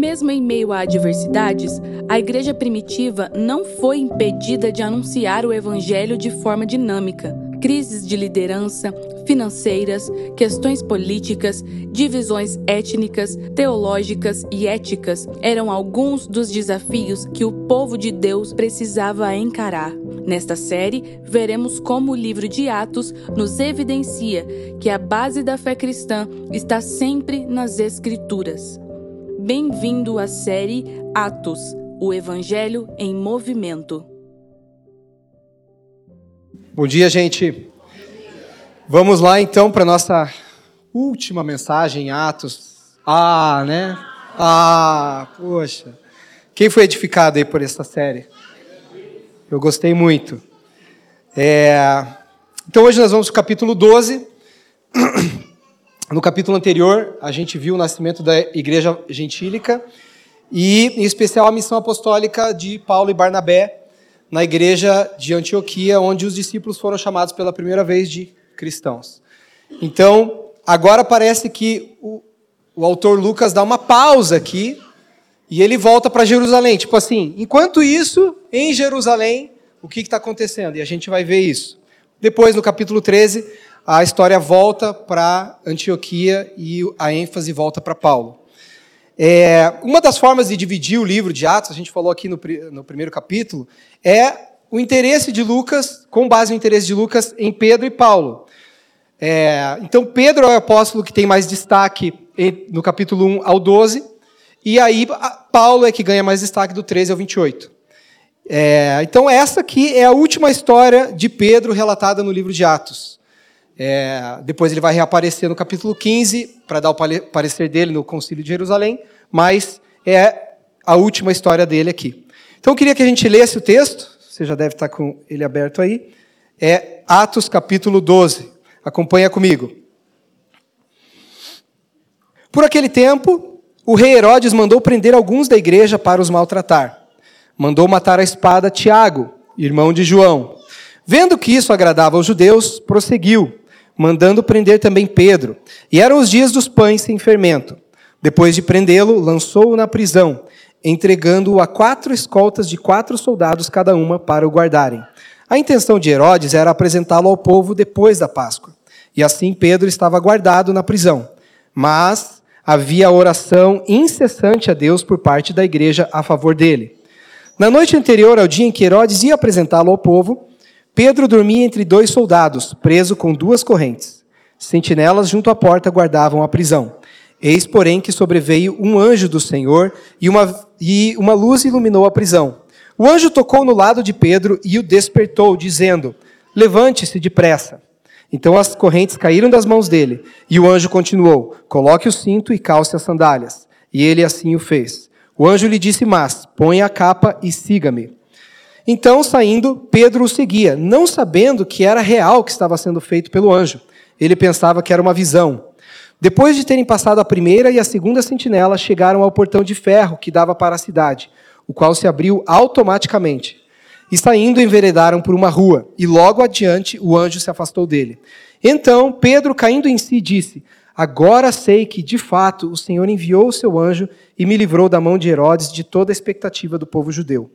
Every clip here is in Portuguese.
Mesmo em meio a adversidades, a igreja primitiva não foi impedida de anunciar o evangelho de forma dinâmica. Crises de liderança, financeiras, questões políticas, divisões étnicas, teológicas e éticas eram alguns dos desafios que o povo de Deus precisava encarar. Nesta série, veremos como o livro de Atos nos evidencia que a base da fé cristã está sempre nas Escrituras. Bem-vindo à série Atos, o Evangelho em Movimento. Bom dia, gente. Vamos lá então para nossa última mensagem, Atos. Ah, né? Ah, poxa. Quem foi edificado aí por essa série? Eu gostei muito. É... Então hoje nós vamos para o capítulo 12. No capítulo anterior, a gente viu o nascimento da igreja gentílica e, em especial, a missão apostólica de Paulo e Barnabé na igreja de Antioquia, onde os discípulos foram chamados pela primeira vez de cristãos. Então, agora parece que o, o autor Lucas dá uma pausa aqui e ele volta para Jerusalém. Tipo assim, enquanto isso, em Jerusalém, o que está acontecendo? E a gente vai ver isso. Depois, no capítulo 13, a história volta para Antioquia e a ênfase volta para Paulo. É, uma das formas de dividir o livro de Atos, a gente falou aqui no, no primeiro capítulo, é o interesse de Lucas, com base no interesse de Lucas em Pedro e Paulo. É, então, Pedro é o apóstolo que tem mais destaque no capítulo 1 ao 12, e aí Paulo é que ganha mais destaque do 13 ao 28. É, então, essa aqui é a última história de Pedro relatada no livro de Atos. É, depois ele vai reaparecer no capítulo 15 para dar o parecer dele no Concílio de Jerusalém, mas é a última história dele aqui. Então eu queria que a gente lesse o texto, você já deve estar com ele aberto aí. É Atos capítulo 12. Acompanha comigo. Por aquele tempo, o rei Herodes mandou prender alguns da igreja para os maltratar. Mandou matar a espada Tiago, irmão de João. Vendo que isso agradava aos judeus, prosseguiu mandando prender também Pedro. E eram os dias dos pães sem fermento. Depois de prendê-lo, lançou-o na prisão, entregando-o a quatro escoltas de quatro soldados cada uma para o guardarem. A intenção de Herodes era apresentá-lo ao povo depois da Páscoa. E assim Pedro estava guardado na prisão. Mas havia oração incessante a Deus por parte da igreja a favor dele. Na noite anterior ao dia em que Herodes ia apresentá-lo ao povo, Pedro dormia entre dois soldados, preso com duas correntes. Sentinelas junto à porta guardavam a prisão. Eis, porém, que sobreveio um anjo do Senhor e uma, e uma luz iluminou a prisão. O anjo tocou no lado de Pedro e o despertou, dizendo: Levante-se depressa. Então as correntes caíram das mãos dele, e o anjo continuou: Coloque o cinto e calce as sandálias. E ele assim o fez. O anjo lhe disse: Mas, ponha a capa e siga-me. Então, saindo, Pedro o seguia, não sabendo que era real o que estava sendo feito pelo anjo. Ele pensava que era uma visão. Depois de terem passado a primeira e a segunda sentinela, chegaram ao portão de ferro que dava para a cidade, o qual se abriu automaticamente. E saindo, enveredaram por uma rua, e logo adiante o anjo se afastou dele. Então, Pedro, caindo em si, disse: Agora sei que, de fato, o Senhor enviou o seu anjo e me livrou da mão de Herodes de toda a expectativa do povo judeu.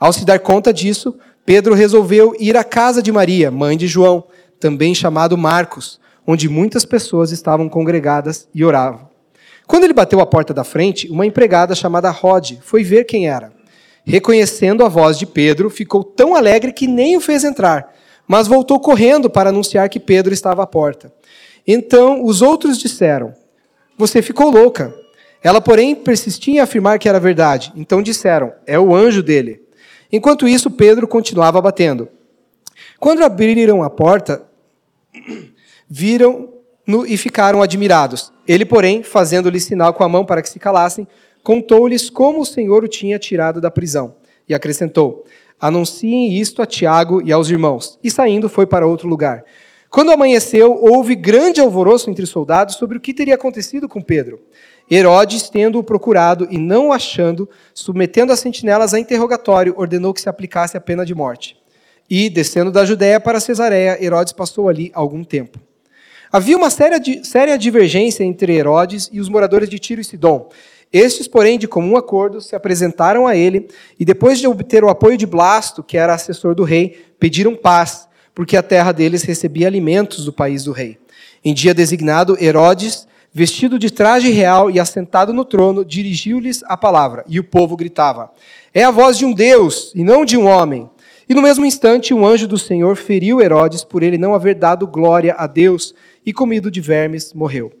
Ao se dar conta disso, Pedro resolveu ir à casa de Maria, mãe de João, também chamado Marcos, onde muitas pessoas estavam congregadas e oravam. Quando ele bateu à porta da frente, uma empregada chamada Rod foi ver quem era. Reconhecendo a voz de Pedro, ficou tão alegre que nem o fez entrar, mas voltou correndo para anunciar que Pedro estava à porta. Então os outros disseram: Você ficou louca. Ela, porém, persistia em afirmar que era verdade. Então disseram: É o anjo dele. Enquanto isso, Pedro continuava batendo. Quando abriram a porta, viram-no e ficaram admirados. Ele, porém, fazendo-lhe sinal com a mão para que se calassem, contou-lhes como o Senhor o tinha tirado da prisão. E acrescentou: Anunciem isto a Tiago e aos irmãos. E saindo, foi para outro lugar. Quando amanheceu, houve grande alvoroço entre os soldados sobre o que teria acontecido com Pedro. Herodes, tendo-o procurado e não o achando, submetendo as sentinelas a interrogatório, ordenou que se aplicasse a pena de morte. E, descendo da Judéia para Cesareia, Herodes passou ali algum tempo. Havia uma séria, séria divergência entre Herodes e os moradores de Tiro e Sidom. Estes, porém, de comum acordo, se apresentaram a ele e, depois de obter o apoio de Blasto, que era assessor do rei, pediram paz, porque a terra deles recebia alimentos do país do rei. Em dia designado, Herodes, vestido de traje real e assentado no trono, dirigiu-lhes a palavra, e o povo gritava: É a voz de um Deus e não de um homem. E no mesmo instante, um anjo do Senhor feriu Herodes por ele não haver dado glória a Deus e comido de vermes, morreu.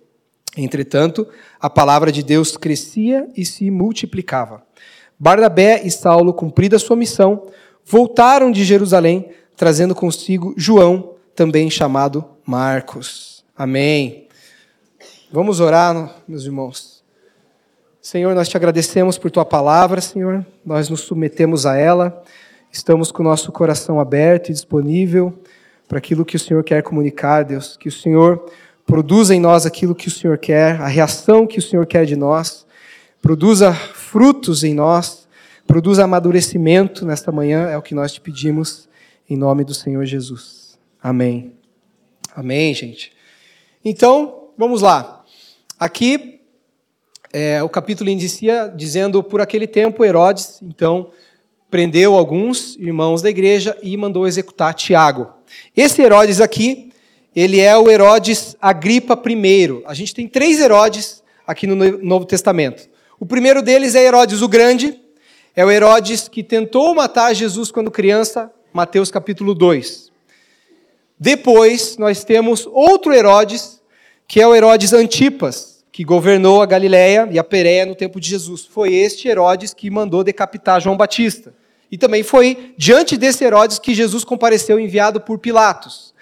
Entretanto, a palavra de Deus crescia e se multiplicava. Barnabé e Saulo, cumprida sua missão, voltaram de Jerusalém, trazendo consigo João, também chamado Marcos. Amém. Vamos orar, meus irmãos. Senhor, nós te agradecemos por tua palavra, Senhor. Nós nos submetemos a ela. Estamos com o nosso coração aberto e disponível para aquilo que o Senhor quer comunicar, Deus. Que o Senhor produza em nós aquilo que o Senhor quer, a reação que o Senhor quer de nós. Produza frutos em nós, produza amadurecimento nesta manhã, é o que nós te pedimos, em nome do Senhor Jesus. Amém. Amém, gente. Então, vamos lá. Aqui, é, o capítulo inicia dizendo: por aquele tempo, Herodes, então, prendeu alguns irmãos da igreja e mandou executar Tiago. Esse Herodes aqui, ele é o Herodes Agripa I. A gente tem três Herodes aqui no Novo Testamento. O primeiro deles é Herodes o Grande, é o Herodes que tentou matar Jesus quando criança, Mateus capítulo 2. Depois nós temos outro Herodes, que é o Herodes Antipas, que governou a Galiléia e a Pérea no tempo de Jesus. Foi este Herodes que mandou decapitar João Batista. E também foi diante desse Herodes que Jesus compareceu enviado por Pilatos.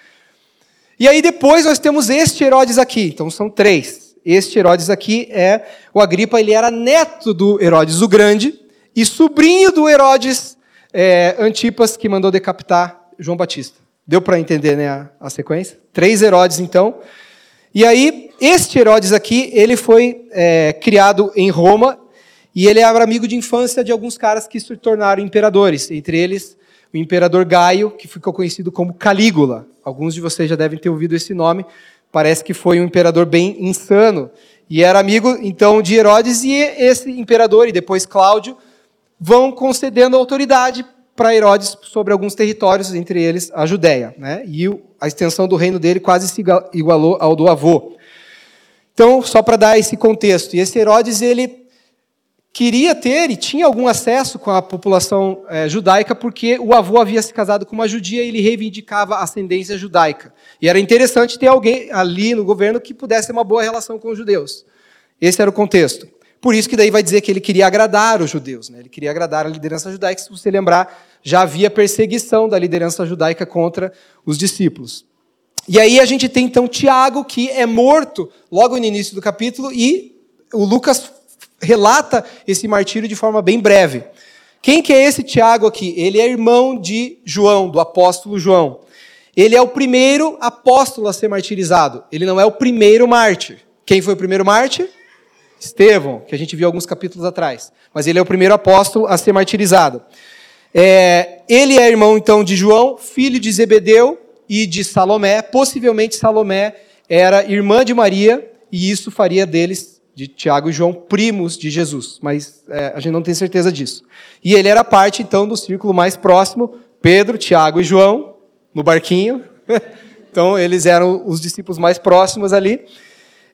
E aí depois nós temos este Herodes aqui. Então são três. Este Herodes aqui é o Agripa, ele era neto do Herodes o Grande e sobrinho do Herodes é, Antipas, que mandou decapitar João Batista. Deu para entender né, a, a, sequência? Três Herodes, então. E aí, este Herodes aqui, ele foi é, criado em Roma e ele era amigo de infância de alguns caras que se tornaram imperadores, entre eles o imperador Gaio, que ficou conhecido como Calígula. Alguns de vocês já devem ter ouvido esse nome. Parece que foi um imperador bem insano. E era amigo, então, de Herodes, e esse imperador, e depois Cláudio, vão concedendo autoridade para Herodes sobre alguns territórios, entre eles a Judéia. Né? E a extensão do reino dele quase se igualou ao do avô. Então, só para dar esse contexto. E esse Herodes, ele queria ter e tinha algum acesso com a população é, judaica, porque o avô havia se casado com uma judia e ele reivindicava a ascendência judaica. E era interessante ter alguém ali no governo que pudesse ter uma boa relação com os judeus. Esse era o contexto. Por isso que daí vai dizer que ele queria agradar os judeus, né? ele queria agradar a liderança judaica. Se você lembrar, já havia perseguição da liderança judaica contra os discípulos. E aí a gente tem então Tiago, que é morto logo no início do capítulo, e o Lucas relata esse martírio de forma bem breve. Quem que é esse Tiago aqui? Ele é irmão de João, do apóstolo João. Ele é o primeiro apóstolo a ser martirizado. Ele não é o primeiro mártir. Quem foi o primeiro mártir? Estevão, que a gente viu alguns capítulos atrás. Mas ele é o primeiro apóstolo a ser martirizado. É, ele é irmão, então, de João, filho de Zebedeu e de Salomé. Possivelmente Salomé era irmã de Maria, e isso faria deles de Tiago e João, primos de Jesus, mas é, a gente não tem certeza disso. E ele era parte, então, do círculo mais próximo, Pedro, Tiago e João, no barquinho. então, eles eram os discípulos mais próximos ali.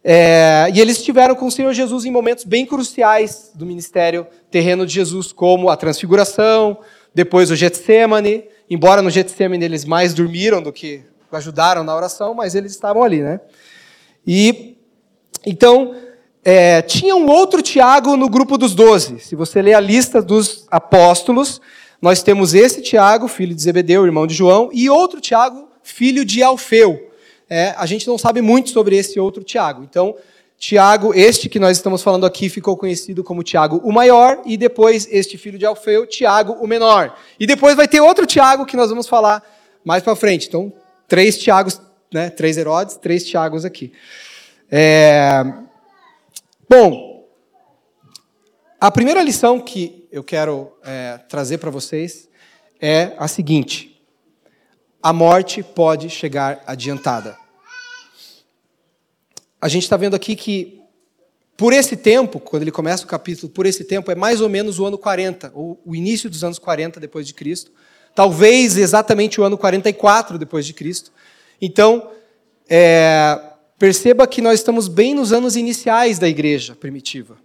É, e eles estiveram com o Senhor Jesus em momentos bem cruciais do ministério terreno de Jesus, como a transfiguração, depois o Getsemane, embora no Getsemane eles mais dormiram do que ajudaram na oração, mas eles estavam ali, né? E então é, tinha um outro Tiago no grupo dos doze. Se você ler a lista dos apóstolos, nós temos esse Tiago, filho de Zebedeu, irmão de João, e outro Tiago, filho de Alfeu. É, a gente não sabe muito sobre esse outro Tiago. Então, Tiago, este que nós estamos falando aqui, ficou conhecido como Tiago o maior, e depois este filho de Alfeu, Tiago o menor. E depois vai ter outro Tiago que nós vamos falar mais para frente. Então, três Tiagos, né, três Herodes, três Tiagos aqui. É, Bom, a primeira lição que eu quero é, trazer para vocês é a seguinte: a morte pode chegar adiantada. A gente está vendo aqui que por esse tempo, quando ele começa o capítulo, por esse tempo, é mais ou menos o ano 40, ou o início dos anos 40 depois de Cristo. Talvez exatamente o ano 44 depois de Cristo. Então, é, perceba que nós estamos bem nos anos iniciais da igreja primitiva.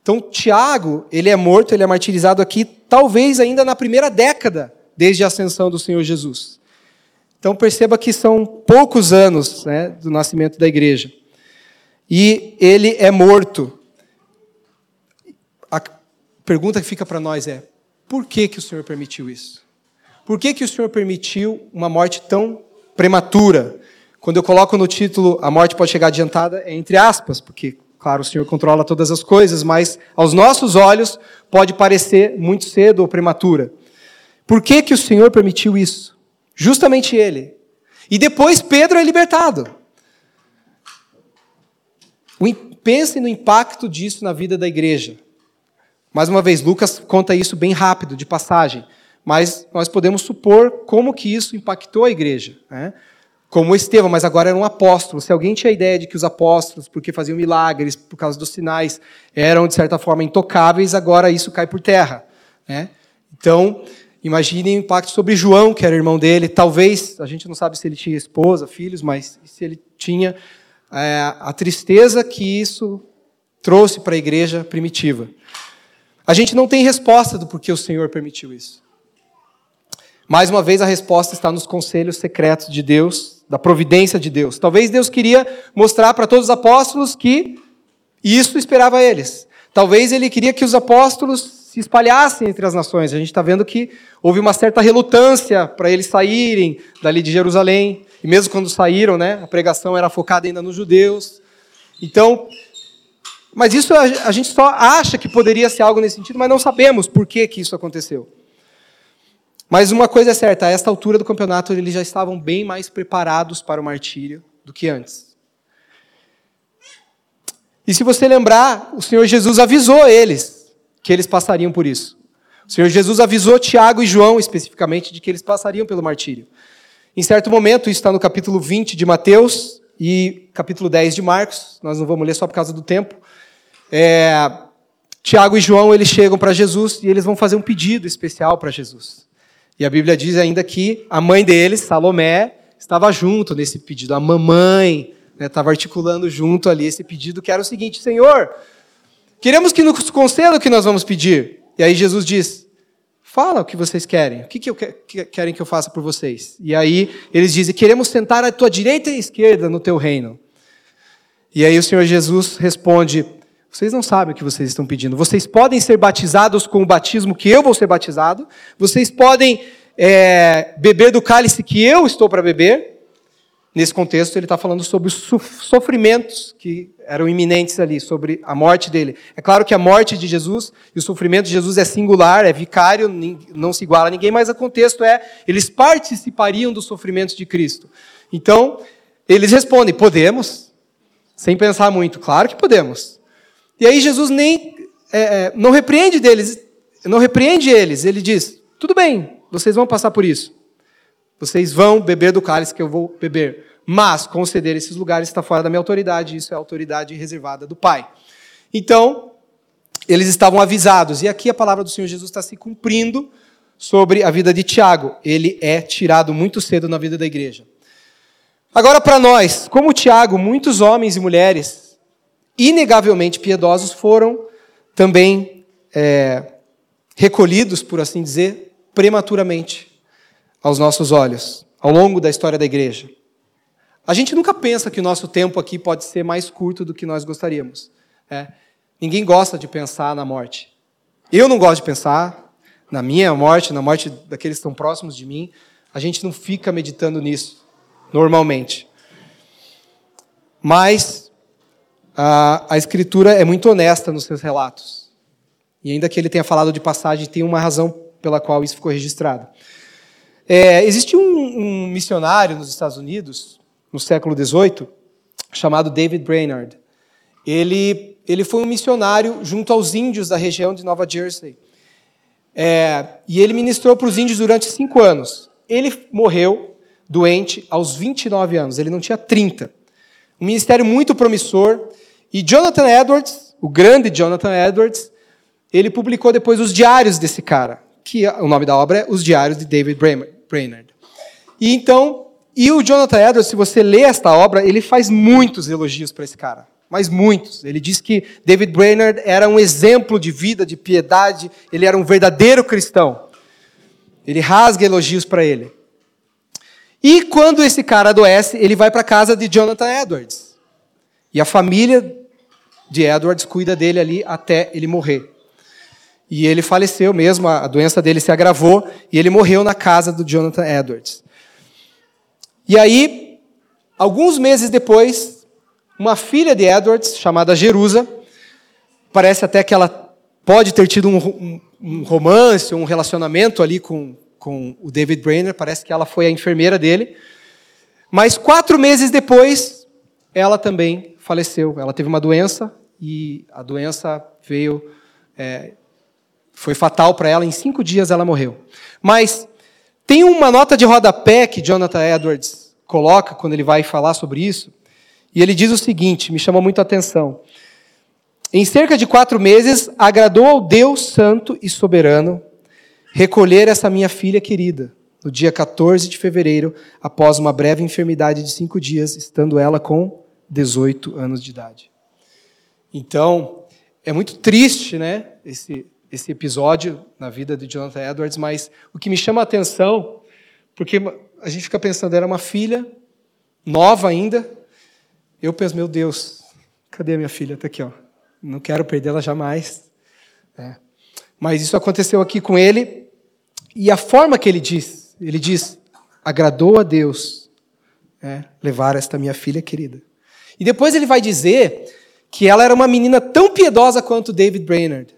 Então, Tiago, ele é morto, ele é martirizado aqui, talvez ainda na primeira década desde a ascensão do Senhor Jesus. Então, perceba que são poucos anos né, do nascimento da igreja. E ele é morto. A pergunta que fica para nós é: por que, que o Senhor permitiu isso? Por que, que o Senhor permitiu uma morte tão prematura? Quando eu coloco no título a morte pode chegar adiantada, é entre aspas, porque Claro, o Senhor controla todas as coisas, mas aos nossos olhos pode parecer muito cedo ou prematura. Por que, que o Senhor permitiu isso? Justamente ele. E depois Pedro é libertado. Pense no impacto disso na vida da igreja. Mais uma vez, Lucas conta isso bem rápido, de passagem, mas nós podemos supor como que isso impactou a igreja. Né? como Estevão, mas agora era um apóstolo. Se alguém tinha a ideia de que os apóstolos, porque faziam milagres, por causa dos sinais, eram de certa forma intocáveis, agora isso cai por terra. Né? Então, imagine o impacto sobre João, que era irmão dele. Talvez, a gente não sabe se ele tinha esposa, filhos, mas se ele tinha é, a tristeza que isso trouxe para a igreja primitiva. A gente não tem resposta do porquê o Senhor permitiu isso. Mais uma vez, a resposta está nos conselhos secretos de Deus, da providência de Deus. Talvez Deus queria mostrar para todos os apóstolos que isso esperava eles. Talvez ele queria que os apóstolos se espalhassem entre as nações. A gente está vendo que houve uma certa relutância para eles saírem dali de Jerusalém. E mesmo quando saíram, né, a pregação era focada ainda nos judeus. Então, mas isso a, gente só acha que poderia ser algo nesse sentido, mas não sabemos por que, que isso aconteceu. Mas uma coisa é certa, a esta altura do campeonato eles já estavam bem mais preparados para o martírio do que antes. E se você lembrar, o Senhor Jesus avisou eles que eles passariam por isso. O Senhor Jesus avisou Tiago e João especificamente de que eles passariam pelo martírio. Em certo momento, isso está no capítulo 20 de Mateus e capítulo 10 de Marcos, nós não vamos ler só por causa do tempo. É, Tiago e João eles chegam para Jesus e eles vão fazer um pedido especial para Jesus. E a Bíblia diz ainda que a mãe deles, Salomé, estava junto nesse pedido. A mamãe né, estava articulando junto ali esse pedido, que era o seguinte: Senhor, queremos que nos conceda o que nós vamos pedir. E aí Jesus diz: Fala o que vocês querem. O que, que, eu que querem que eu faça por vocês? E aí eles dizem: Queremos sentar à tua direita e esquerda no teu reino. E aí o Senhor Jesus responde: vocês não sabem o que vocês estão pedindo. Vocês podem ser batizados com o batismo que eu vou ser batizado. Vocês podem é, beber do cálice que eu estou para beber. Nesse contexto, ele está falando sobre os sofrimentos que eram iminentes ali, sobre a morte dele. É claro que a morte de Jesus e o sofrimento de Jesus é singular, é vicário, não se iguala a ninguém, mas o contexto é, eles participariam dos sofrimentos de Cristo. Então, eles respondem: podemos, sem pensar muito. Claro que podemos. E aí Jesus nem é, é, não repreende deles, não repreende eles. Ele diz: tudo bem, vocês vão passar por isso. Vocês vão beber do cálice que eu vou beber. Mas conceder esses lugares está fora da minha autoridade. Isso é a autoridade reservada do Pai. Então, eles estavam avisados. E aqui a palavra do Senhor Jesus está se cumprindo sobre a vida de Tiago. Ele é tirado muito cedo na vida da igreja. Agora, para nós, como Tiago, muitos homens e mulheres inegavelmente piedosos foram também é, recolhidos, por assim dizer, prematuramente aos nossos olhos, ao longo da história da igreja. A gente nunca pensa que o nosso tempo aqui pode ser mais curto do que nós gostaríamos. É. Ninguém gosta de pensar na morte. Eu não gosto de pensar na minha morte, na morte daqueles que estão próximos de mim. A gente não fica meditando nisso, normalmente. Mas a, a Escritura é muito honesta nos seus relatos. E ainda que ele tenha falado de passagem, tem uma razão pela qual isso ficou registrado. É, existe um, um, missionário nos Estados Unidos, no século XVIII, chamado David Brainerd. Ele, ele foi um missionário junto aos índios da região de Nova Jersey. É, e ele ministrou para os índios durante cinco anos. Ele morreu doente aos 29 anos, ele não tinha 30. Um ministério muito promissor. E Jonathan Edwards, o grande Jonathan Edwards, ele publicou depois os diários desse cara, que o nome da obra é Os Diários de David Brainerd. E então, e o Jonathan Edwards, se você lê esta obra, ele faz muitos elogios para esse cara, mas muitos. Ele diz que David Brainerd era um exemplo de vida, de piedade, ele era um verdadeiro cristão. Ele rasga elogios para ele. E quando esse cara adoece, ele vai para a casa de Jonathan Edwards. E a família de Edwards cuida dele ali até ele morrer. E ele faleceu mesmo, a doença dele se agravou e ele morreu na casa do Jonathan Edwards. E aí, alguns meses depois, uma filha de Edwards, chamada Jerusa, parece até que ela pode ter tido um, um, um romance, um relacionamento ali com, com o David Brainerd, parece que ela foi a enfermeira dele. Mas quatro meses depois, ela também faleceu. Ela teve uma doença e a doença veio é, foi fatal para ela, em cinco dias ela morreu. Mas tem uma nota de rodapé que Jonathan Edwards coloca quando ele vai falar sobre isso, e ele diz o seguinte: me chamou muito a atenção. Em cerca de quatro meses, agradou ao Deus Santo e Soberano recolher essa minha filha querida, no dia 14 de fevereiro, após uma breve enfermidade de cinco dias, estando ela com 18 anos de idade. Então, é muito triste, né, esse, esse episódio na vida de Jonathan Edwards, mas o que me chama a atenção, porque a gente fica pensando, era uma filha, nova ainda, eu penso, meu Deus, cadê a minha filha? Está aqui, ó. Não quero perdê-la jamais. É. Mas isso aconteceu aqui com ele, e a forma que ele diz, ele diz, agradou a Deus é, levar esta minha filha querida. E depois ele vai dizer que ela era uma menina tão piedosa quanto David Brainerd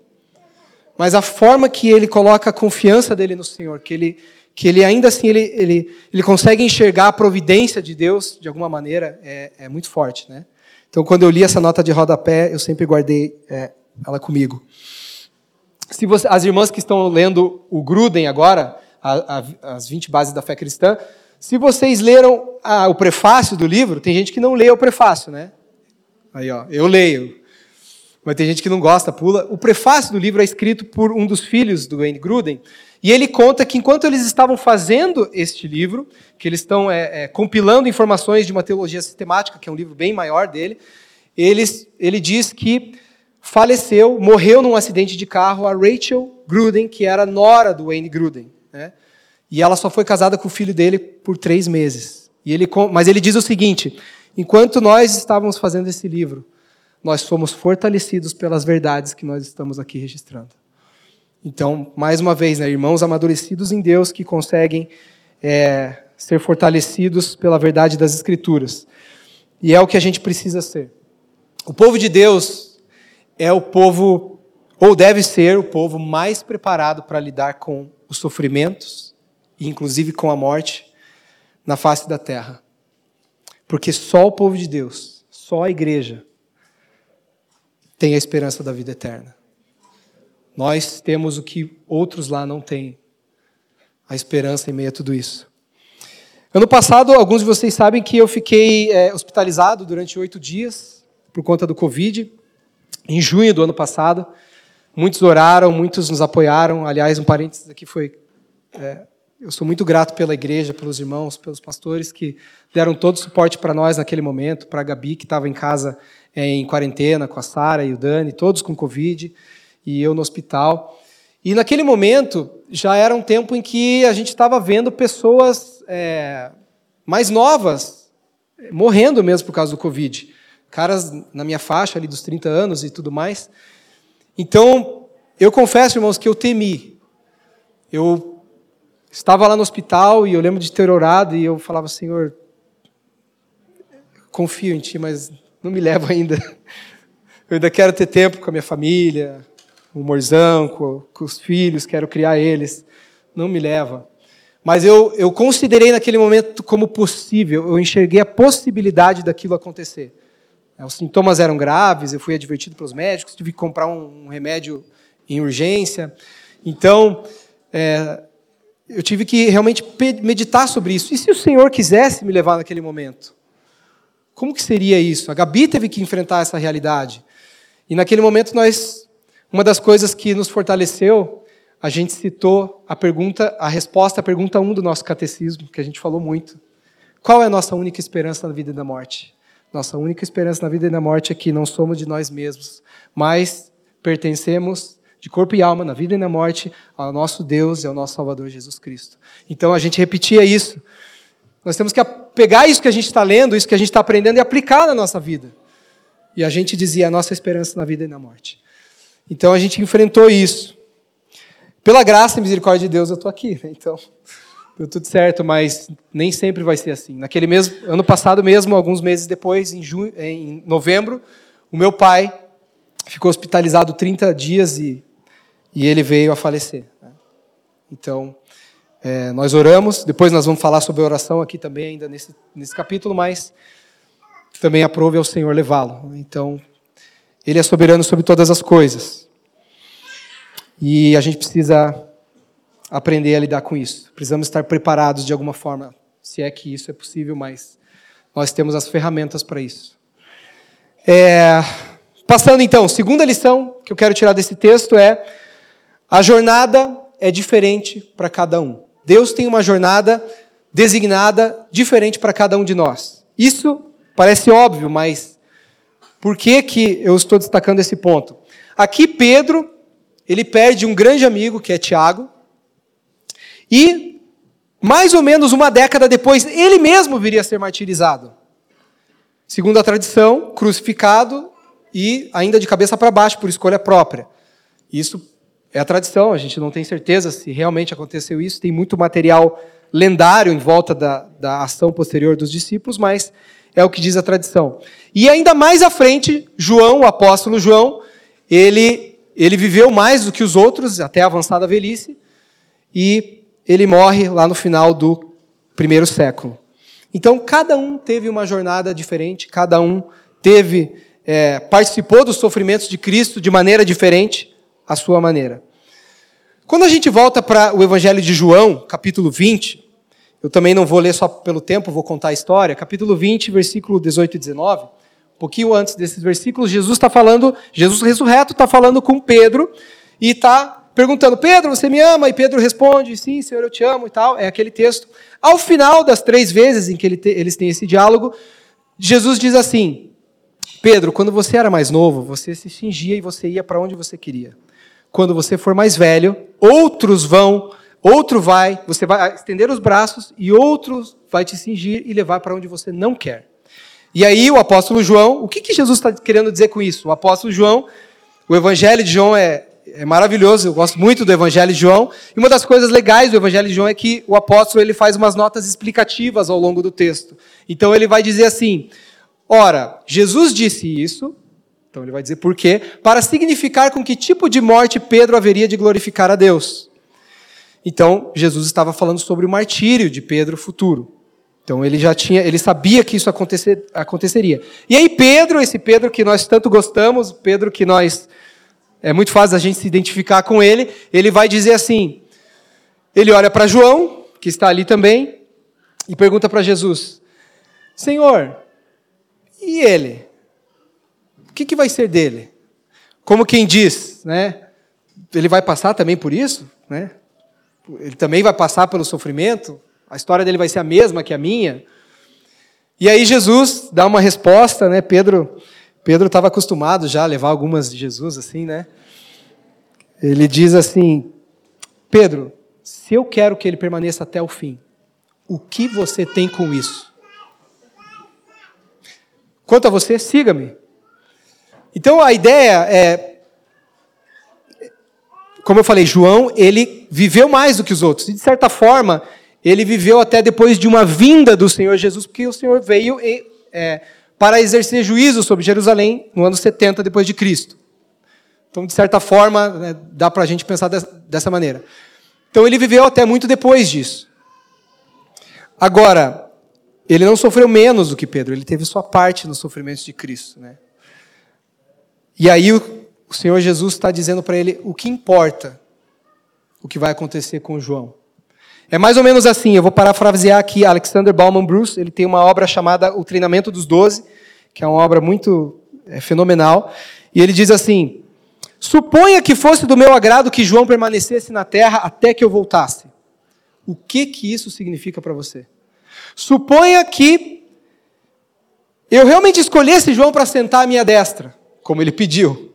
mas a forma que ele coloca a confiança dele no Senhor, que ele, que ele ainda assim ele, ele, ele consegue enxergar a providência de Deus de alguma maneira, é, é muito forte. Né? Então, quando eu li essa nota de rodapé, eu sempre guardei é, ela comigo. Se você, as irmãs que estão lendo o Gruden agora, a, a, as 20 bases da fé cristã, se vocês leram a, o prefácio do livro, tem gente que não lê o prefácio, né? Aí, ó, eu leio mas tem gente que não gosta, pula. O prefácio do livro é escrito por um dos filhos do Wayne Gruden, e ele conta que enquanto eles estavam fazendo este livro, que eles estão é, é, compilando informações de uma teologia sistemática, que é um livro bem maior dele, eles, ele diz que faleceu, morreu num acidente de carro a Rachel Gruden, que era nora do Wayne Gruden. Né? E ela só foi casada com o filho dele por três meses. E ele, mas ele diz o seguinte: enquanto nós estávamos fazendo esse livro, nós somos fortalecidos pelas verdades que nós estamos aqui registrando. Então, mais uma vez, né, irmãos amadurecidos em Deus que conseguem é, ser fortalecidos pela verdade das Escrituras. E é o que a gente precisa ser. O povo de Deus é o povo, ou deve ser o povo mais preparado para lidar com os sofrimentos, e inclusive com a morte, na face da terra. Porque só o povo de Deus, só a igreja, tem a esperança da vida eterna. Nós temos o que outros lá não têm, a esperança em meio a tudo isso. Ano passado, alguns de vocês sabem que eu fiquei é, hospitalizado durante oito dias por conta do Covid, em junho do ano passado. Muitos oraram, muitos nos apoiaram. Aliás, um parênteses aqui foi. É, eu sou muito grato pela igreja, pelos irmãos, pelos pastores que deram todo o suporte para nós naquele momento, para a Gabi, que estava em casa em quarentena com a Sara e o Dani, todos com Covid, e eu no hospital. E naquele momento já era um tempo em que a gente estava vendo pessoas é, mais novas morrendo mesmo por causa do Covid. Caras na minha faixa ali dos 30 anos e tudo mais. Então, eu confesso, irmãos, que eu temi. Eu estava lá no hospital e eu lembro de ter orado e eu falava, Senhor, confio em Ti, mas não me levo ainda. Eu ainda quero ter tempo com a minha família, com o Morzão, com, com os filhos, quero criar eles. Não me leva. Mas eu, eu considerei naquele momento como possível, eu enxerguei a possibilidade daquilo acontecer. É, os sintomas eram graves, eu fui advertido pelos médicos, tive que comprar um, um remédio em urgência. Então, é, eu tive que realmente meditar sobre isso. E se o Senhor quisesse me levar naquele momento? Como que seria isso? A Gabi teve que enfrentar essa realidade. E naquele momento nós, uma das coisas que nos fortaleceu, a gente citou a pergunta, a resposta à pergunta 1 do nosso catecismo, que a gente falou muito. Qual é a nossa única esperança na vida e na morte? Nossa única esperança na vida e na morte é que não somos de nós mesmos, mas pertencemos de corpo e alma, na vida e na morte, ao nosso Deus e ao nosso Salvador Jesus Cristo. Então a gente repetia isso. Nós temos que pegar isso que a gente está lendo, isso que a gente está aprendendo e aplicar na nossa vida. E a gente dizia a nossa esperança na vida e na morte. Então a gente enfrentou isso. Pela graça e misericórdia de Deus eu estou aqui. Né? Então deu tudo certo, mas nem sempre vai ser assim. Naquele mesmo ano passado mesmo, alguns meses depois, em, junho, em novembro, o meu pai ficou hospitalizado 30 dias e e ele veio a falecer. Né? Então, é, nós oramos, depois nós vamos falar sobre oração aqui também, ainda nesse, nesse capítulo, mas também aprove ao Senhor levá-lo. Então, ele é soberano sobre todas as coisas. E a gente precisa aprender a lidar com isso. Precisamos estar preparados de alguma forma, se é que isso é possível, mas nós temos as ferramentas para isso. É, passando então, segunda lição que eu quero tirar desse texto é a jornada é diferente para cada um. Deus tem uma jornada designada diferente para cada um de nós. Isso parece óbvio, mas por que, que eu estou destacando esse ponto? Aqui Pedro, ele perde um grande amigo, que é Tiago, e mais ou menos uma década depois, ele mesmo viria a ser martirizado. Segundo a tradição, crucificado e ainda de cabeça para baixo, por escolha própria. Isso é a tradição, a gente não tem certeza se realmente aconteceu isso, tem muito material lendário em volta da, da ação posterior dos discípulos, mas é o que diz a tradição. E ainda mais à frente, João, o apóstolo João, ele, ele viveu mais do que os outros, até a avançada velhice, e ele morre lá no final do primeiro século. Então, cada um teve uma jornada diferente, cada um teve é, participou dos sofrimentos de Cristo de maneira diferente a sua maneira. Quando a gente volta para o Evangelho de João, capítulo 20, eu também não vou ler só pelo tempo, vou contar a história. Capítulo 20, versículo 18 e 19. Um pouquinho antes desses versículos, Jesus está falando, Jesus ressurreto está falando com Pedro e está perguntando: Pedro, você me ama? E Pedro responde: Sim, Senhor, eu te amo e tal. É aquele texto. Ao final das três vezes em que ele te, eles têm esse diálogo, Jesus diz assim: Pedro, quando você era mais novo, você se cingia e você ia para onde você queria quando você for mais velho, outros vão, outro vai, você vai estender os braços e outros vai te cingir e levar para onde você não quer. E aí o apóstolo João, o que, que Jesus está querendo dizer com isso? O apóstolo João, o evangelho de João é, é maravilhoso, eu gosto muito do evangelho de João. E uma das coisas legais do evangelho de João é que o apóstolo ele faz umas notas explicativas ao longo do texto. Então ele vai dizer assim: ora, Jesus disse isso, então ele vai dizer por quê, para significar com que tipo de morte Pedro haveria de glorificar a Deus. Então, Jesus estava falando sobre o martírio de Pedro futuro. Então ele já tinha, ele sabia que isso acontecer, aconteceria. E aí Pedro, esse Pedro que nós tanto gostamos, Pedro que nós é muito fácil a gente se identificar com ele, ele vai dizer assim: ele olha para João, que está ali também, e pergunta para Jesus: Senhor, e ele? Que, que vai ser dele? Como quem diz, né? Ele vai passar também por isso, né? Ele também vai passar pelo sofrimento. A história dele vai ser a mesma que a minha. E aí Jesus dá uma resposta, né? Pedro, Pedro estava acostumado já a levar algumas de Jesus assim, né? Ele diz assim: Pedro, se eu quero que ele permaneça até o fim, o que você tem com isso? Quanto a você, siga-me. Então a ideia é, como eu falei, João, ele viveu mais do que os outros. E de certa forma, ele viveu até depois de uma vinda do Senhor Jesus, porque o Senhor veio é, para exercer juízo sobre Jerusalém no ano 70 depois de Cristo. Então, de certa forma, né, dá para a gente pensar dessa maneira. Então, ele viveu até muito depois disso. Agora, ele não sofreu menos do que Pedro, ele teve sua parte nos sofrimentos de Cristo. Né? E aí o, o Senhor Jesus está dizendo para ele o que importa, o que vai acontecer com João. É mais ou menos assim, eu vou parafrasear aqui Alexander Bauman Bruce, ele tem uma obra chamada O Treinamento dos Doze, que é uma obra muito é, fenomenal, E ele diz assim: Suponha que fosse do meu agrado que João permanecesse na terra até que eu voltasse. O que que isso significa para você? Suponha que eu realmente escolhesse João para sentar à minha destra, como ele pediu,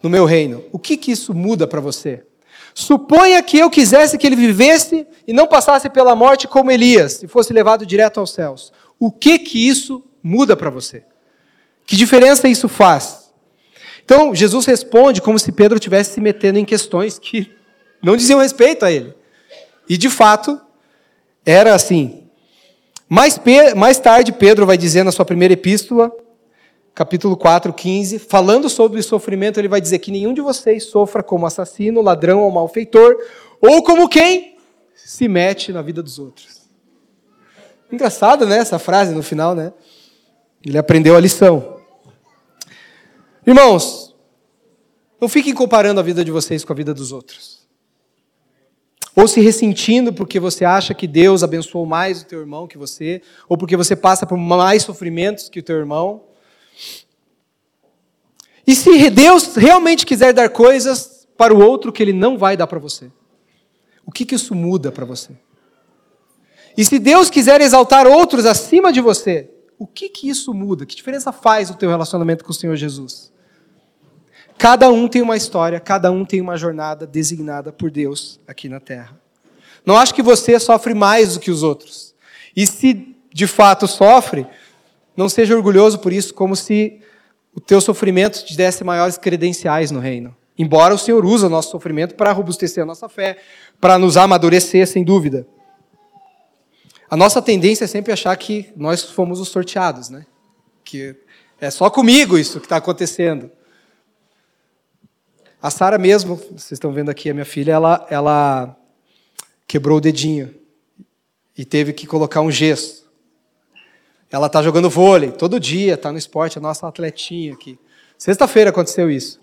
no meu reino. O que que isso muda para você? Suponha que eu quisesse que ele vivesse e não passasse pela morte como Elias e fosse levado direto aos céus. O que que isso muda para você? Que diferença isso faz? Então, Jesus responde como se Pedro estivesse se metendo em questões que não diziam respeito a ele. E de fato, era assim. Mais, mais tarde, Pedro vai dizer na sua primeira epístola, capítulo 4, 15, falando sobre o sofrimento, ele vai dizer que nenhum de vocês sofra como assassino, ladrão ou malfeitor, ou como quem se mete na vida dos outros. Engraçado, né, essa frase no final, né? Ele aprendeu a lição. Irmãos, não fiquem comparando a vida de vocês com a vida dos outros ou se ressentindo porque você acha que Deus abençoou mais o teu irmão que você, ou porque você passa por mais sofrimentos que o teu irmão. E se Deus realmente quiser dar coisas para o outro que ele não vai dar para você, o que, que isso muda para você? E se Deus quiser exaltar outros acima de você, o que, que isso muda? Que diferença faz o teu relacionamento com o Senhor Jesus? Cada um tem uma história, cada um tem uma jornada designada por Deus aqui na terra. Não acho que você sofre mais do que os outros. E se de fato sofre, não seja orgulhoso por isso, como se o teu sofrimento te desse maiores credenciais no reino. Embora o Senhor use o nosso sofrimento para robustecer a nossa fé, para nos amadurecer, sem dúvida. A nossa tendência é sempre achar que nós fomos os sorteados, né? Que é só comigo isso que está acontecendo. A Sara mesmo, vocês estão vendo aqui, a minha filha, ela, ela quebrou o dedinho e teve que colocar um gesso. Ela está jogando vôlei todo dia, está no esporte, a nossa atletinha aqui. Sexta-feira aconteceu isso.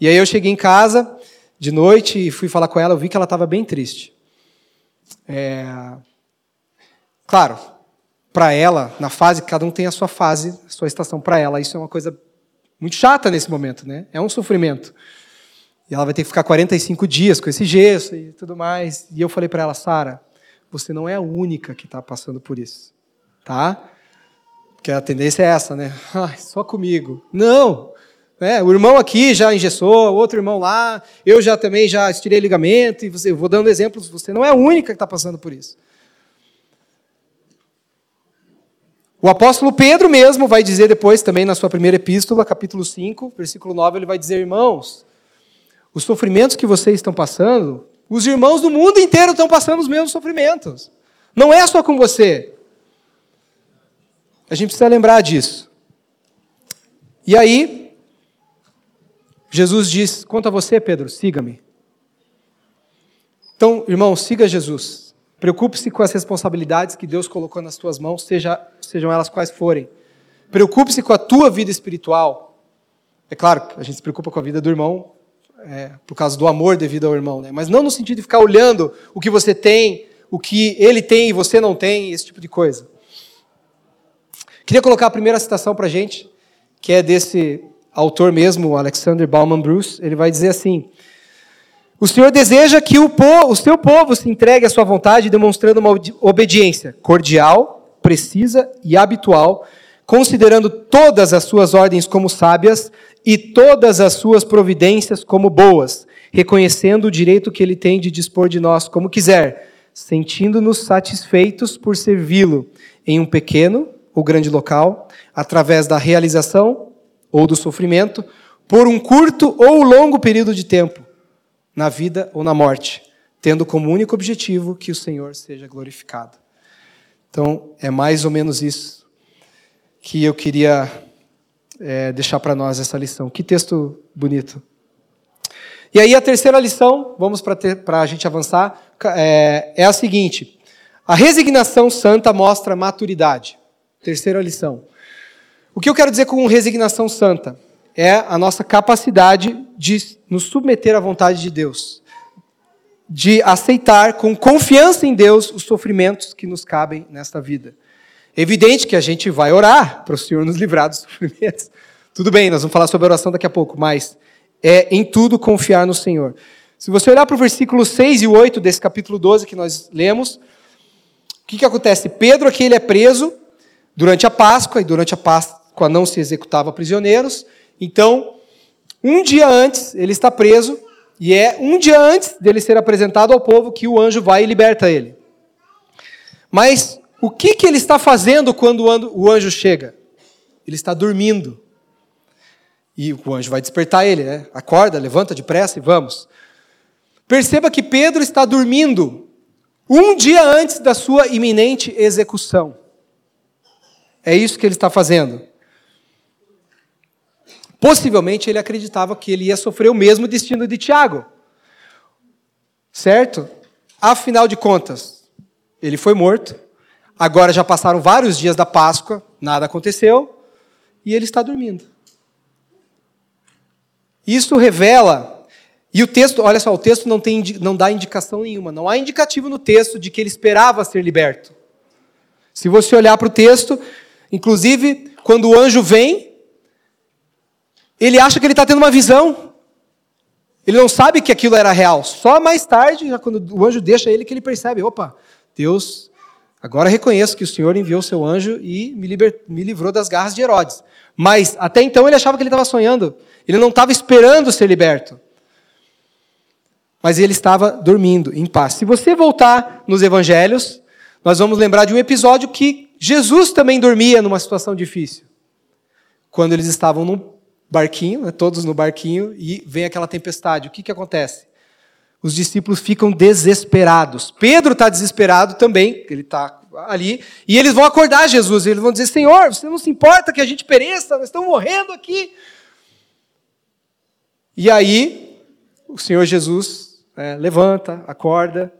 E aí eu cheguei em casa de noite e fui falar com ela, eu vi que ela estava bem triste. É... Claro, para ela, na fase, cada um tem a sua fase, a sua estação para ela. Isso é uma coisa muito chata nesse momento, né? É um sofrimento. E ela vai ter que ficar 45 dias com esse gesso e tudo mais. E eu falei para ela, Sara, você não é a única que está passando por isso, tá? Porque a tendência é essa, né? Ai, só comigo. Não! É, o irmão aqui já engessou, outro irmão lá, eu já também já estirei ligamento, e você, eu vou dando exemplos, você não é a única que está passando por isso. O apóstolo Pedro mesmo vai dizer depois também na sua primeira epístola, capítulo 5, versículo 9, ele vai dizer, irmãos, os sofrimentos que vocês estão passando, os irmãos do mundo inteiro estão passando os mesmos sofrimentos. Não é só com você. A gente precisa lembrar disso. E aí, Jesus diz: quanto a você, Pedro, siga-me. Então, irmão, siga Jesus. Preocupe-se com as responsabilidades que Deus colocou nas tuas mãos, seja, sejam elas quais forem. Preocupe-se com a tua vida espiritual. É claro, a gente se preocupa com a vida do irmão, é, por causa do amor devido ao irmão, né? mas não no sentido de ficar olhando o que você tem, o que ele tem e você não tem, esse tipo de coisa. Queria colocar a primeira citação para a gente, que é desse autor mesmo, Alexander Bauman Bruce. Ele vai dizer assim: O Senhor deseja que o, povo, o seu povo se entregue à sua vontade, demonstrando uma obediência cordial, precisa e habitual, considerando todas as suas ordens como sábias e todas as suas providências como boas, reconhecendo o direito que ele tem de dispor de nós como quiser, sentindo-nos satisfeitos por servi-lo em um pequeno ou grande local, através da realização ou do sofrimento, por um curto ou longo período de tempo, na vida ou na morte, tendo como único objetivo que o Senhor seja glorificado. Então, é mais ou menos isso que eu queria é, deixar para nós essa lição. Que texto bonito. E aí a terceira lição, vamos para a gente avançar, é, é a seguinte: a resignação santa mostra maturidade. Terceira lição. O que eu quero dizer com resignação santa? É a nossa capacidade de nos submeter à vontade de Deus, de aceitar com confiança em Deus os sofrimentos que nos cabem nesta vida. Evidente que a gente vai orar para o Senhor nos livrar dos sofrimentos. Tudo bem, nós vamos falar sobre oração daqui a pouco, mas é em tudo confiar no Senhor. Se você olhar para o versículo 6 e 8 desse capítulo 12 que nós lemos, o que, que acontece? Pedro aqui ele é preso durante a Páscoa, e durante a Páscoa não se executava prisioneiros. Então, um dia antes, ele está preso, e é um dia antes dele ser apresentado ao povo que o anjo vai e liberta ele. Mas o que, que ele está fazendo quando o anjo chega? Ele está dormindo. E o anjo vai despertar ele, né? Acorda, levanta depressa e vamos. Perceba que Pedro está dormindo um dia antes da sua iminente execução. É isso que ele está fazendo. Possivelmente ele acreditava que ele ia sofrer o mesmo destino de Tiago. Certo? Afinal de contas, ele foi morto. Agora já passaram vários dias da Páscoa, nada aconteceu, e ele está dormindo. Isso revela e o texto, olha só, o texto não, tem, não dá indicação nenhuma, não há indicativo no texto de que ele esperava ser liberto. Se você olhar para o texto, inclusive, quando o anjo vem, ele acha que ele está tendo uma visão. Ele não sabe que aquilo era real. Só mais tarde, quando o anjo deixa ele, que ele percebe: opa, Deus, agora reconheço que o Senhor enviou seu anjo e me, liber, me livrou das garras de Herodes. Mas até então ele achava que ele estava sonhando. Ele não estava esperando ser liberto mas ele estava dormindo em paz. Se você voltar nos evangelhos, nós vamos lembrar de um episódio que Jesus também dormia numa situação difícil. Quando eles estavam num barquinho, né, todos no barquinho, e vem aquela tempestade. O que, que acontece? Os discípulos ficam desesperados. Pedro está desesperado também, ele está ali, e eles vão acordar Jesus, eles vão dizer: Senhor, você não se importa que a gente pereça, nós estamos morrendo aqui. E aí, o Senhor Jesus é, levanta, acorda,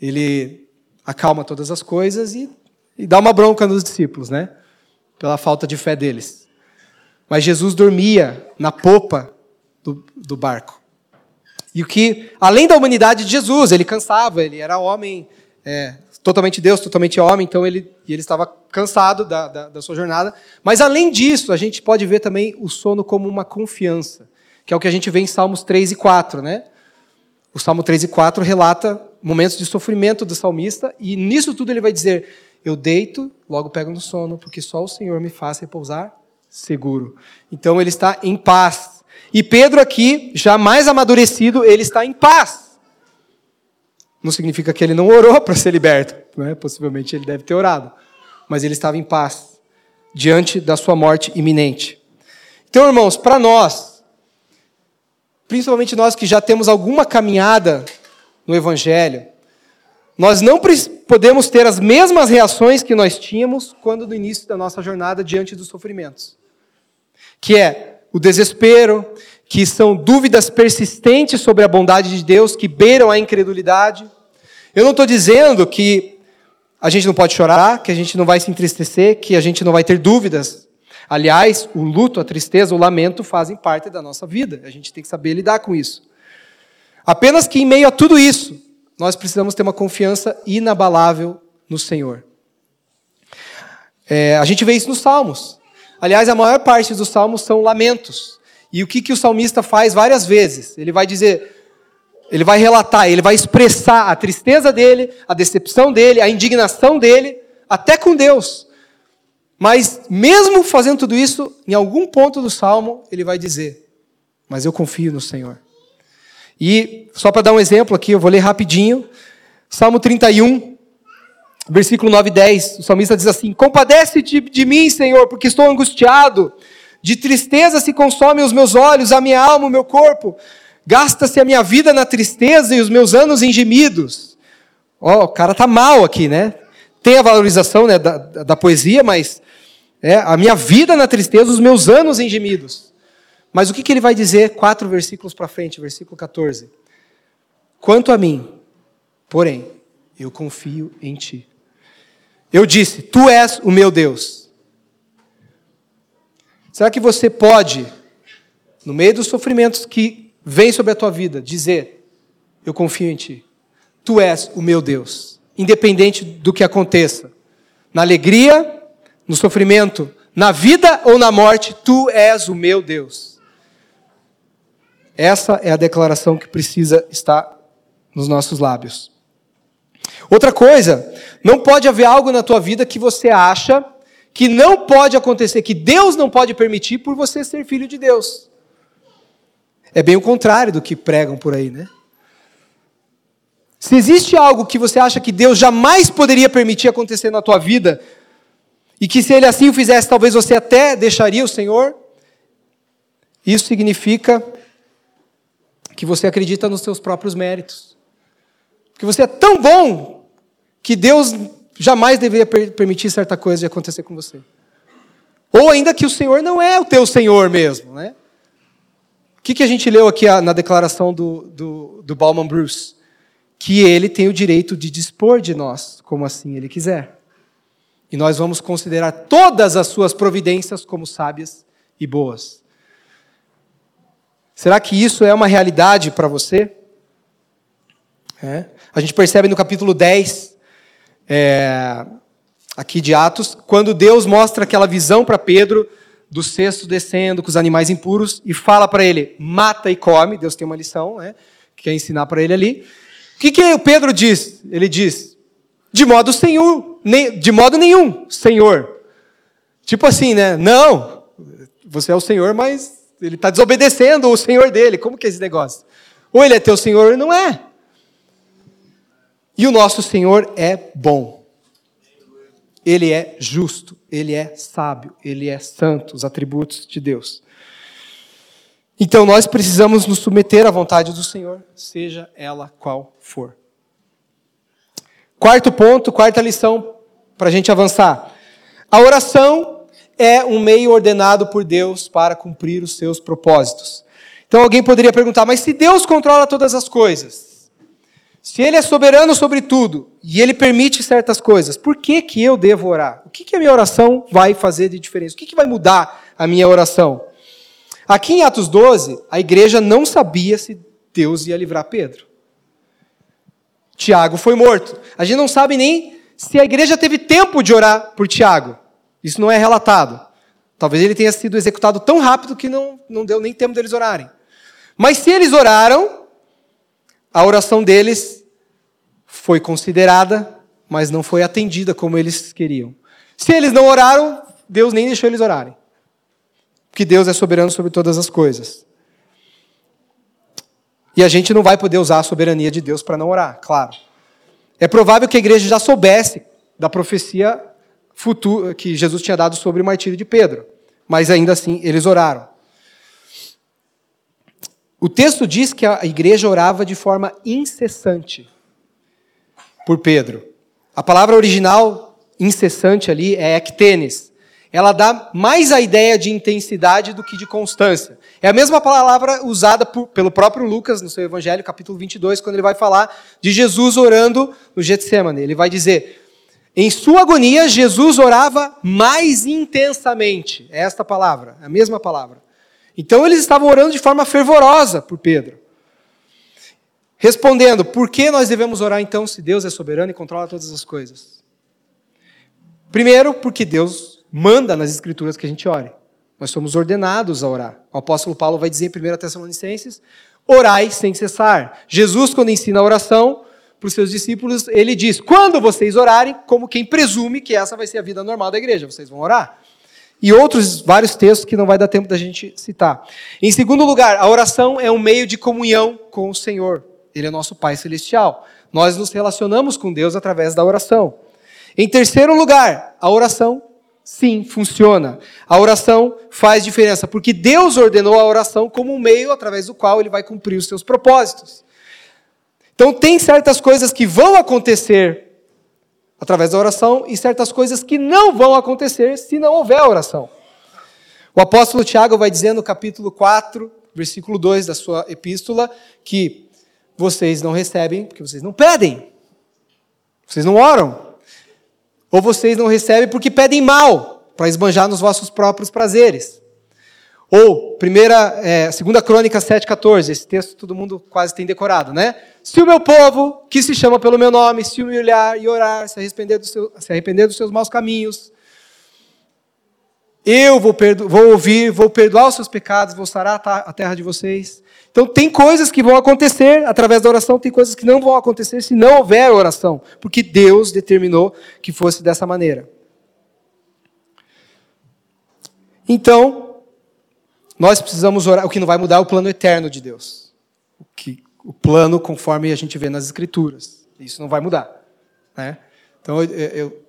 ele acalma todas as coisas e, e dá uma bronca nos discípulos, né? Pela falta de fé deles. Mas Jesus dormia na popa do, do barco. E o que, além da humanidade de Jesus, ele cansava, ele era homem, é, totalmente Deus, totalmente homem, então ele, ele estava cansado da, da, da, sua jornada. Mas além disso, a gente pode ver também o sono como uma confiança, que é o que a gente vê em Salmos 3 e 4, né? O Salmo 3 e 4 relata momentos de sofrimento do salmista, e nisso tudo ele vai dizer: Eu deito, logo pego no sono, porque só o Senhor me faz repousar seguro. Então ele está em paz. E Pedro aqui, já mais amadurecido, ele está em paz. Não significa que ele não orou para ser liberto, né? possivelmente ele deve ter orado, mas ele estava em paz diante da sua morte iminente. Então, irmãos, para nós, principalmente nós que já temos alguma caminhada no Evangelho, nós não podemos ter as mesmas reações que nós tínhamos quando no início da nossa jornada diante dos sofrimentos. Que é o desespero, que são dúvidas persistentes sobre a bondade de Deus, que beiram a incredulidade. Eu não estou dizendo que a gente não pode chorar, que a gente não vai se entristecer, que a gente não vai ter dúvidas. Aliás, o luto, a tristeza, o lamento fazem parte da nossa vida. A gente tem que saber lidar com isso. Apenas que em meio a tudo isso, nós precisamos ter uma confiança inabalável no Senhor. É, a gente vê isso nos Salmos. Aliás, a maior parte dos Salmos são lamentos. E o que, que o salmista faz várias vezes? Ele vai dizer, ele vai relatar, ele vai expressar a tristeza dele, a decepção dele, a indignação dele, até com Deus. Mas, mesmo fazendo tudo isso, em algum ponto do salmo, ele vai dizer: Mas eu confio no Senhor. E, só para dar um exemplo aqui, eu vou ler rapidinho. Salmo 31, versículo 9 e 10. O salmista diz assim: Compadece-te de mim, Senhor, porque estou angustiado. De tristeza se consomem os meus olhos, a minha alma, o meu corpo. Gasta-se a minha vida na tristeza e os meus anos em gemidos. Ó, oh, o cara tá mal aqui, né? Tem a valorização né, da, da poesia, mas é, a minha vida na tristeza, os meus anos em gemidos. Mas o que, que ele vai dizer quatro versículos para frente, versículo 14? Quanto a mim, porém, eu confio em ti. Eu disse: Tu és o meu Deus. Será que você pode, no meio dos sofrimentos que vêm sobre a tua vida, dizer: Eu confio em ti. Tu és o meu Deus, independente do que aconteça, na alegria no sofrimento, Na vida ou na morte, tu és o meu Deus. Essa é a declaração que precisa estar nos nossos lábios. Outra coisa, não pode haver algo na tua vida que você acha que não pode acontecer, que Deus não pode permitir por você ser filho de Deus. É bem o contrário do que pregam por aí, né? Se existe algo que você acha que Deus jamais poderia permitir acontecer na tua vida, e que se ele assim o fizesse, talvez você até deixaria o Senhor, isso significa que você acredita nos seus próprios méritos. Que você é tão bom que Deus jamais deveria permitir certa coisa de acontecer com você. Ou ainda que o Senhor não é o teu Senhor mesmo, né? O que, que a gente leu aqui na declaração do, do, do Bauman Bruce? Que ele tem o direito de dispor de nós, como assim ele quiser. E nós vamos considerar todas as suas providências como sábias e boas. Será que isso é uma realidade para você? É. A gente percebe no capítulo 10, é, aqui de Atos, quando Deus mostra aquela visão para Pedro do cesto descendo com os animais impuros e fala para ele: mata e come. Deus tem uma lição, né? Que quer ensinar para ele ali. O que, que o Pedro diz? Ele diz: de modo Senhor, de modo nenhum, Senhor. Tipo assim, né? Não, você é o Senhor, mas ele está desobedecendo o Senhor dele. Como que é esse negócio? Ou ele é teu Senhor ou não é. E o nosso Senhor é bom. Ele é justo, ele é sábio, ele é santo, os atributos de Deus. Então nós precisamos nos submeter à vontade do Senhor, seja ela qual for. Quarto ponto, quarta lição para a gente avançar. A oração é um meio ordenado por Deus para cumprir os seus propósitos. Então alguém poderia perguntar, mas se Deus controla todas as coisas, se Ele é soberano sobre tudo e Ele permite certas coisas, por que, que eu devo orar? O que, que a minha oração vai fazer de diferença? O que, que vai mudar a minha oração? Aqui em Atos 12, a igreja não sabia se Deus ia livrar Pedro. Tiago foi morto. A gente não sabe nem se a igreja teve tempo de orar por Tiago. Isso não é relatado. Talvez ele tenha sido executado tão rápido que não, não deu nem tempo deles orarem. Mas se eles oraram, a oração deles foi considerada, mas não foi atendida como eles queriam. Se eles não oraram, Deus nem deixou eles orarem. Porque Deus é soberano sobre todas as coisas. E a gente não vai poder usar a soberania de Deus para não orar, claro. É provável que a igreja já soubesse da profecia futura que Jesus tinha dado sobre o martírio de Pedro, mas ainda assim eles oraram. O texto diz que a igreja orava de forma incessante por Pedro. A palavra original incessante ali é ectenes. Ela dá mais a ideia de intensidade do que de constância. É a mesma palavra usada por, pelo próprio Lucas no seu Evangelho, capítulo 22, quando ele vai falar de Jesus orando no Getsemane. Ele vai dizer: em sua agonia, Jesus orava mais intensamente. É esta palavra, é a mesma palavra. Então eles estavam orando de forma fervorosa por Pedro. Respondendo, por que nós devemos orar então se Deus é soberano e controla todas as coisas? Primeiro, porque Deus manda nas Escrituras que a gente ore. Nós somos ordenados a orar. O apóstolo Paulo vai dizer em 1 Tessalonicenses: orai sem cessar. Jesus, quando ensina a oração para os seus discípulos, ele diz: quando vocês orarem, como quem presume que essa vai ser a vida normal da igreja, vocês vão orar e outros vários textos que não vai dar tempo da gente citar. Em segundo lugar, a oração é um meio de comunhão com o Senhor. Ele é nosso Pai Celestial. Nós nos relacionamos com Deus através da oração. Em terceiro lugar, a oração, sim, funciona. A oração faz diferença, porque Deus ordenou a oração como um meio através do qual ele vai cumprir os seus propósitos. Então, tem certas coisas que vão acontecer através da oração e certas coisas que não vão acontecer se não houver oração. O apóstolo Tiago vai dizer no capítulo 4, versículo 2 da sua epístola, que vocês não recebem porque vocês não pedem. Vocês não oram. Ou vocês não recebem porque pedem mal, para esbanjar nos vossos próprios prazeres. Ou, primeira, é, segunda crônica 7,14, esse texto todo mundo quase tem decorado, né? Se o meu povo, que se chama pelo meu nome, se humilhar e orar, se arrepender, do seu, se arrepender dos seus maus caminhos, eu vou, vou ouvir, vou perdoar os seus pecados, vou sarar a terra de vocês. Então, tem coisas que vão acontecer através da oração, tem coisas que não vão acontecer se não houver oração, porque Deus determinou que fosse dessa maneira. Então, nós precisamos orar. O que não vai mudar é o plano eterno de Deus. O, que, o plano conforme a gente vê nas Escrituras. Isso não vai mudar. Né? Então, eu, eu,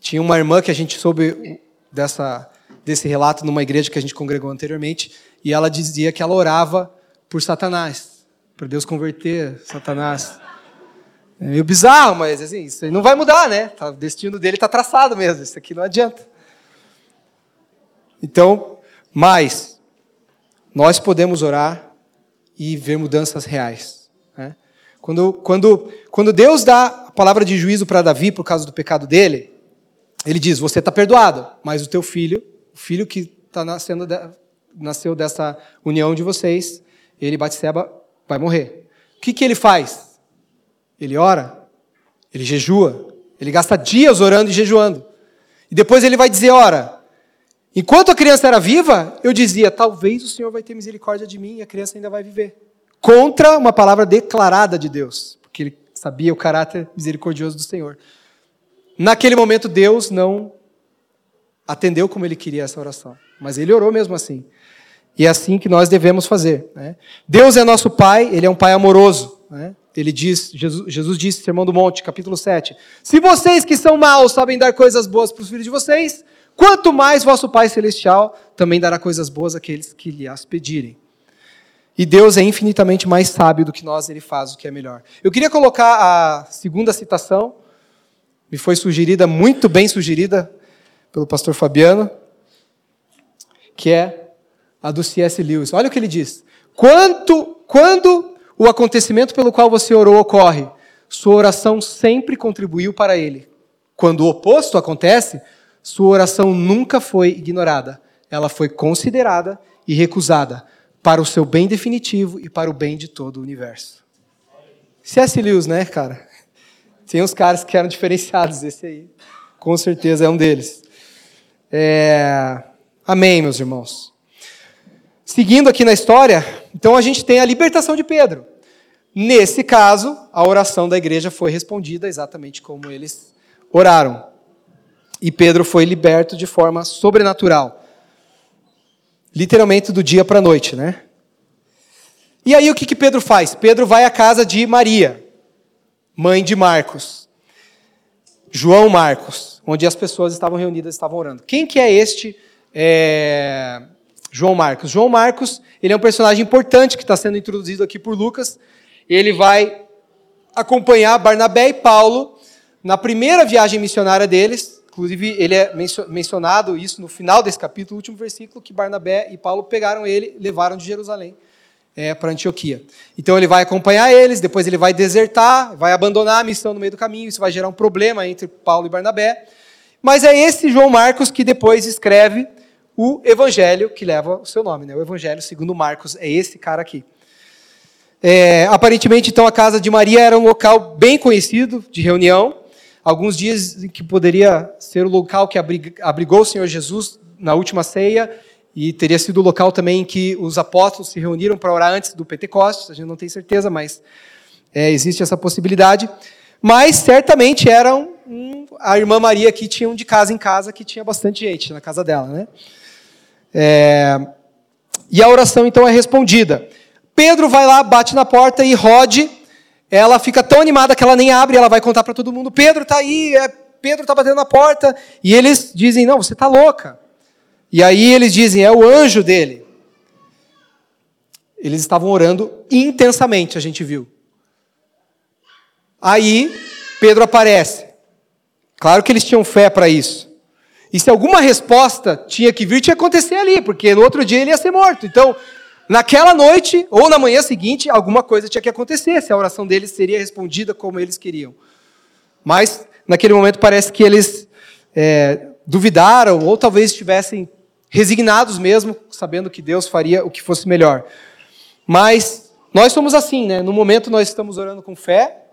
tinha uma irmã que a gente soube dessa, desse relato numa igreja que a gente congregou anteriormente, e ela dizia que ela orava por Satanás, para Deus converter Satanás. É meio bizarro, mas assim, isso não vai mudar, né? Tá, o destino dele está traçado mesmo, isso aqui não adianta. Então, mas, nós podemos orar e ver mudanças reais. Né? Quando, quando, quando Deus dá a palavra de juízo para Davi por causa do pecado dele, ele diz: Você está perdoado, mas o teu filho, o filho que tá nascendo de, nasceu dessa união de vocês, ele, Batseba, vai morrer. O que, que ele faz? Ele ora, ele jejua, ele gasta dias orando e jejuando. E depois ele vai dizer: Ora, enquanto a criança era viva, eu dizia: Talvez o Senhor vai ter misericórdia de mim e a criança ainda vai viver. Contra uma palavra declarada de Deus, porque ele sabia o caráter misericordioso do Senhor. Naquele momento, Deus não atendeu como ele queria essa oração, mas ele orou mesmo assim. E é assim que nós devemos fazer. Né? Deus é nosso Pai, Ele é um Pai amoroso. Né? Ele diz, Jesus, Jesus disse, Sermão do Monte, capítulo 7, Se vocês que são maus sabem dar coisas boas para os filhos de vocês, quanto mais vosso Pai Celestial também dará coisas boas àqueles que lhe as pedirem. E Deus é infinitamente mais sábio do que nós, Ele faz o que é melhor. Eu queria colocar a segunda citação, me foi sugerida, muito bem sugerida, pelo pastor Fabiano, que é a do C.S. Lewis. Olha o que ele diz. Quanto, quando o acontecimento pelo qual você orou ocorre, sua oração sempre contribuiu para ele. Quando o oposto acontece, sua oração nunca foi ignorada. Ela foi considerada e recusada para o seu bem definitivo e para o bem de todo o universo. C.S. Lewis, né, cara? Tem uns caras que eram diferenciados, esse aí, com certeza é um deles. É... Amém, meus irmãos. Seguindo aqui na história, então a gente tem a libertação de Pedro. Nesse caso, a oração da igreja foi respondida exatamente como eles oraram. E Pedro foi liberto de forma sobrenatural. Literalmente do dia para a noite, né? E aí o que, que Pedro faz? Pedro vai à casa de Maria, mãe de Marcos. João Marcos, onde as pessoas estavam reunidas, estavam orando. Quem que é este é, João Marcos. João Marcos, ele é um personagem importante que está sendo introduzido aqui por Lucas. Ele vai acompanhar Barnabé e Paulo na primeira viagem missionária deles. Inclusive, ele é mencionado isso no final desse capítulo, último versículo, que Barnabé e Paulo pegaram ele levaram de Jerusalém é, para Antioquia. Então ele vai acompanhar eles, depois ele vai desertar, vai abandonar a missão no meio do caminho, isso vai gerar um problema entre Paulo e Barnabé. Mas é esse João Marcos que depois escreve o evangelho que leva o seu nome. Né? O evangelho segundo Marcos é esse cara aqui. É, aparentemente, então, a casa de Maria era um local bem conhecido de reunião. Alguns dizem que poderia ser o local que abrigou o Senhor Jesus na última ceia e teria sido o local também que os apóstolos se reuniram para orar antes do Pentecostes. A gente não tem certeza, mas é, existe essa possibilidade. Mas certamente era um, um, a irmã Maria que tinha um de casa em casa, que tinha bastante gente na casa dela, né? É, e a oração então é respondida. Pedro vai lá, bate na porta e Rode, ela fica tão animada que ela nem abre, ela vai contar para todo mundo: Pedro está aí, é, Pedro está batendo na porta. E eles dizem: Não, você está louca. E aí eles dizem: É o anjo dele. Eles estavam orando intensamente, a gente viu. Aí Pedro aparece. Claro que eles tinham fé para isso. E se alguma resposta tinha que vir, tinha que acontecer ali, porque no outro dia ele ia ser morto. Então, naquela noite ou na manhã seguinte, alguma coisa tinha que acontecer, se a oração deles seria respondida como eles queriam. Mas, naquele momento, parece que eles é, duvidaram, ou talvez estivessem resignados mesmo, sabendo que Deus faria o que fosse melhor. Mas nós somos assim, né? No momento nós estamos orando com fé,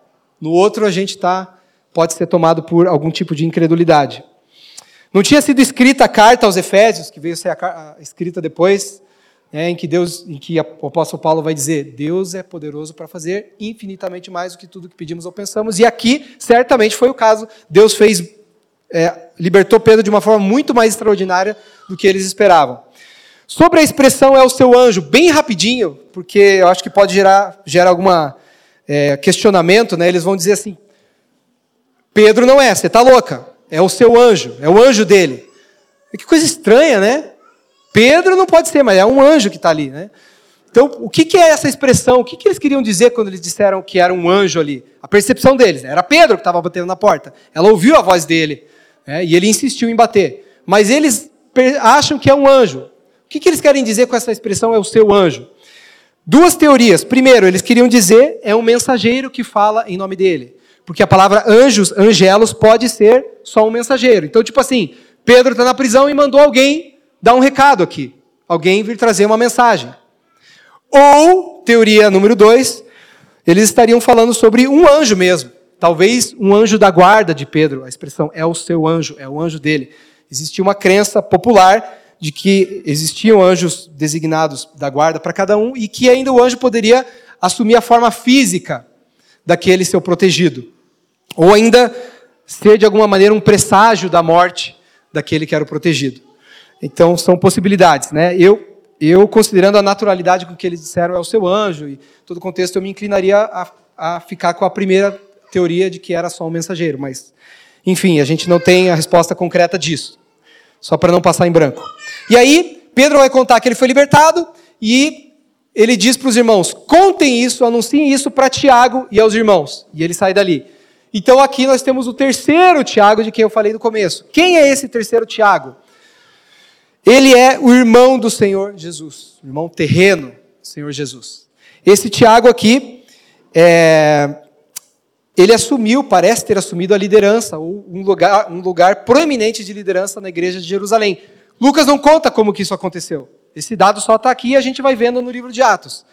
no outro a gente tá, pode ser tomado por algum tipo de incredulidade. Não tinha sido escrita a carta aos Efésios, que veio ser a, a, escrita depois, né, em que Deus, em que o apóstolo Paulo vai dizer: Deus é poderoso para fazer infinitamente mais do que tudo que pedimos ou pensamos. E aqui certamente foi o caso. Deus fez, é, libertou Pedro de uma forma muito mais extraordinária do que eles esperavam. Sobre a expressão é o seu anjo, bem rapidinho, porque eu acho que pode gerar, gerar alguma é, questionamento, né? Eles vão dizer assim: Pedro não é, você está louca. É o seu anjo, é o anjo dele. Que coisa estranha, né? Pedro não pode ser, mas é um anjo que está ali, né? Então, o que, que é essa expressão? O que, que eles queriam dizer quando eles disseram que era um anjo ali? A percepção deles. Era Pedro que estava batendo na porta. Ela ouviu a voz dele. Né? E ele insistiu em bater. Mas eles acham que é um anjo. O que, que eles querem dizer com essa expressão é o seu anjo? Duas teorias. Primeiro, eles queriam dizer é um mensageiro que fala em nome dele. Porque a palavra anjos, angelos, pode ser só um mensageiro. Então, tipo assim, Pedro está na prisão e mandou alguém dar um recado aqui. Alguém vir trazer uma mensagem. Ou, teoria número dois, eles estariam falando sobre um anjo mesmo. Talvez um anjo da guarda de Pedro. A expressão é o seu anjo, é o anjo dele. Existia uma crença popular de que existiam anjos designados da guarda para cada um e que ainda o anjo poderia assumir a forma física daquele seu protegido. Ou ainda ser de alguma maneira um presságio da morte daquele que era o protegido. Então são possibilidades, né? Eu eu considerando a naturalidade com que eles disseram é o seu anjo e todo o contexto eu me inclinaria a, a ficar com a primeira teoria de que era só um mensageiro, mas enfim, a gente não tem a resposta concreta disso só para não passar em branco. E aí, Pedro vai contar que ele foi libertado e ele diz para os irmãos: contem isso, anunciem isso para Tiago e aos irmãos. E ele sai dali. Então aqui nós temos o terceiro Tiago de quem eu falei no começo. Quem é esse terceiro Tiago? Ele é o irmão do Senhor Jesus, irmão terreno do Senhor Jesus. Esse Tiago aqui, é, ele assumiu, parece ter assumido a liderança, ou um lugar, um lugar proeminente de liderança na igreja de Jerusalém. Lucas não conta como que isso aconteceu. Esse dado só está aqui e a gente vai vendo no livro de Atos.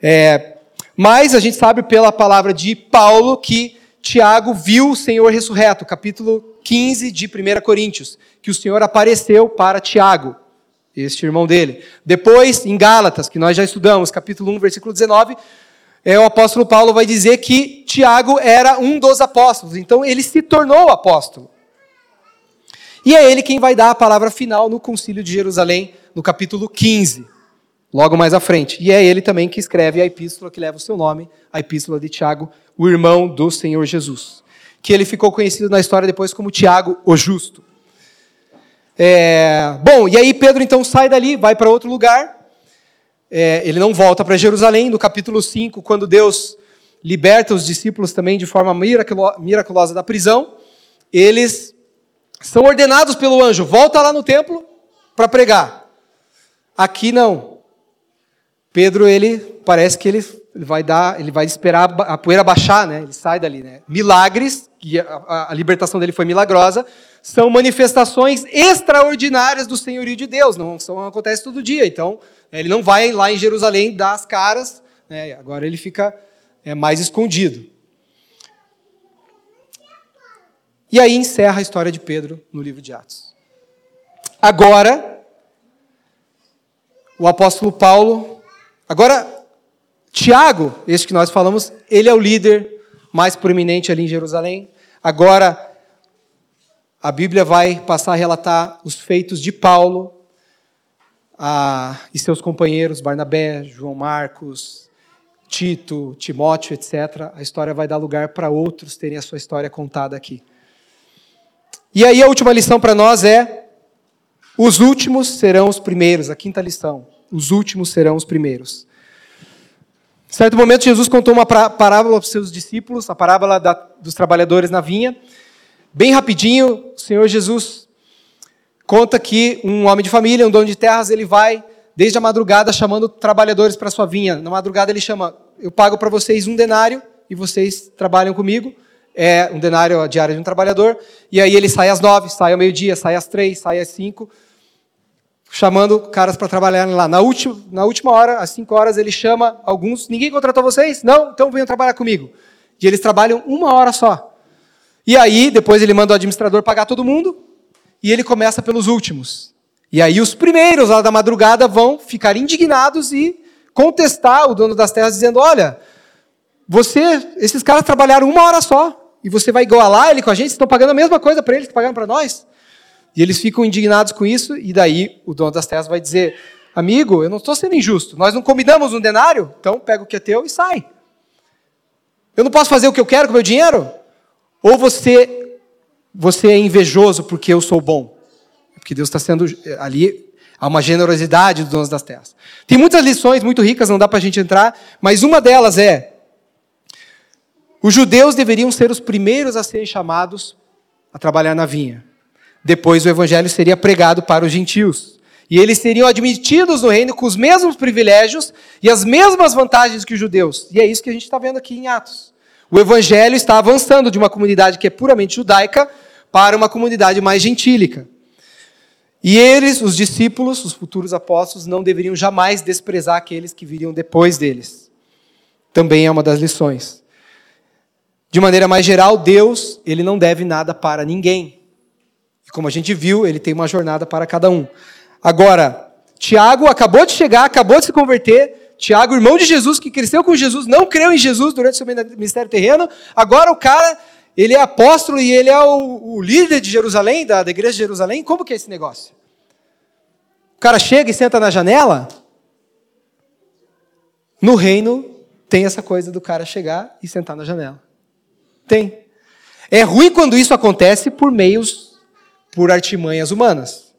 É, mas a gente sabe pela palavra de Paulo que Tiago viu o Senhor ressurreto, capítulo 15 de 1 Coríntios, que o Senhor apareceu para Tiago, este irmão dele. Depois, em Gálatas, que nós já estudamos, capítulo 1, versículo 19, é, o apóstolo Paulo vai dizer que Tiago era um dos apóstolos, então ele se tornou apóstolo. E é ele quem vai dar a palavra final no Concílio de Jerusalém, no capítulo 15, logo mais à frente. E é ele também que escreve a epístola que leva o seu nome, a epístola de Tiago, o irmão do Senhor Jesus. Que ele ficou conhecido na história depois como Tiago o Justo. É, bom, e aí Pedro então sai dali, vai para outro lugar, é, ele não volta para Jerusalém. No capítulo 5, quando Deus liberta os discípulos também de forma miraculosa da prisão, eles são ordenados pelo anjo: volta lá no templo para pregar. Aqui não. Pedro, ele parece que ele vai dar, ele vai esperar a poeira baixar, né? Ele sai dali, né? Milagres, que a, a libertação dele foi milagrosa, são manifestações extraordinárias do senhorio de Deus, não, são, acontece todo dia. Então, ele não vai lá em Jerusalém dar as caras, né? agora ele fica é, mais escondido. E aí encerra a história de Pedro no livro de Atos. Agora, o apóstolo Paulo, agora, Tiago, este que nós falamos, ele é o líder mais proeminente ali em Jerusalém. Agora, a Bíblia vai passar a relatar os feitos de Paulo a, e seus companheiros, Barnabé, João Marcos, Tito, Timóteo, etc. A história vai dar lugar para outros terem a sua história contada aqui. E aí a última lição para nós é: os últimos serão os primeiros. A quinta lição: os últimos serão os primeiros. Certo momento, Jesus contou uma parábola para os seus discípulos, a parábola da, dos trabalhadores na vinha. Bem rapidinho, o Senhor Jesus conta que um homem de família, um dono de terras, ele vai desde a madrugada chamando trabalhadores para sua vinha. Na madrugada ele chama: Eu pago para vocês um denário e vocês trabalham comigo. É um denário diário de um trabalhador. E aí ele sai às nove, sai ao meio-dia, sai às três, sai às cinco, chamando caras para trabalhar lá. Na última, na última hora, às cinco horas, ele chama alguns. Ninguém contratou vocês? Não? Então venham trabalhar comigo. E eles trabalham uma hora só. E aí, depois ele manda o administrador pagar todo mundo. e ele começa pelos últimos. E aí os primeiros lá da madrugada vão ficar indignados e contestar o dono das terras, dizendo: Olha, você, esses caras trabalharam uma hora só, e você vai igualar ele com a gente, vocês estão pagando a mesma coisa para eles que pagaram para nós. E eles ficam indignados com isso, e daí o dono das terras vai dizer: Amigo, eu não estou sendo injusto, nós não combinamos um denário, então pega o que é teu e sai. Eu não posso fazer o que eu quero com o meu dinheiro? Ou você, você é invejoso porque eu sou bom? Porque Deus está sendo ali, há uma generosidade dos donos das terras. Tem muitas lições muito ricas, não dá para a gente entrar, mas uma delas é: os judeus deveriam ser os primeiros a serem chamados a trabalhar na vinha. Depois o evangelho seria pregado para os gentios. E eles seriam admitidos no reino com os mesmos privilégios e as mesmas vantagens que os judeus. E é isso que a gente está vendo aqui em Atos. O evangelho está avançando de uma comunidade que é puramente judaica para uma comunidade mais gentílica. E eles, os discípulos, os futuros apóstolos, não deveriam jamais desprezar aqueles que viriam depois deles. Também é uma das lições. De maneira mais geral, Deus, ele não deve nada para ninguém. E como a gente viu, ele tem uma jornada para cada um. Agora, Tiago acabou de chegar, acabou de se converter. Tiago, irmão de Jesus, que cresceu com Jesus, não creu em Jesus durante seu ministério terreno. Agora o cara ele é apóstolo e ele é o, o líder de Jerusalém, da, da, igreja de Jerusalém. Como que é esse negócio? O cara chega e senta na janela. No reino tem essa coisa do cara chegar e sentar na janela. Tem. É ruim quando isso acontece por meios, por artimanhas humanas.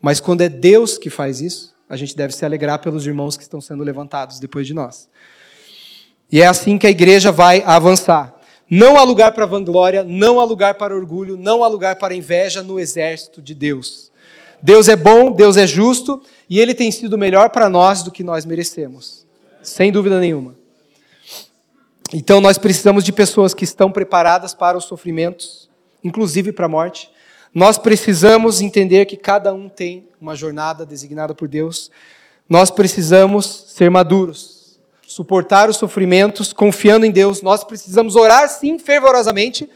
Mas quando é Deus que faz isso, a gente deve se alegrar pelos irmãos que estão sendo levantados depois de nós. E é assim que a igreja vai avançar. Não há lugar para vanglória, não há lugar para orgulho, não há lugar para inveja no exército de Deus. Deus é bom, Deus é justo e Ele tem sido melhor para nós do que nós merecemos, sem dúvida nenhuma. Então nós precisamos de pessoas que estão preparadas para os sofrimentos, inclusive para a morte. Nós precisamos entender que cada um tem uma jornada designada por Deus. Nós precisamos ser maduros suportar os sofrimentos, confiando em Deus. Nós precisamos orar, sim, fervorosamente,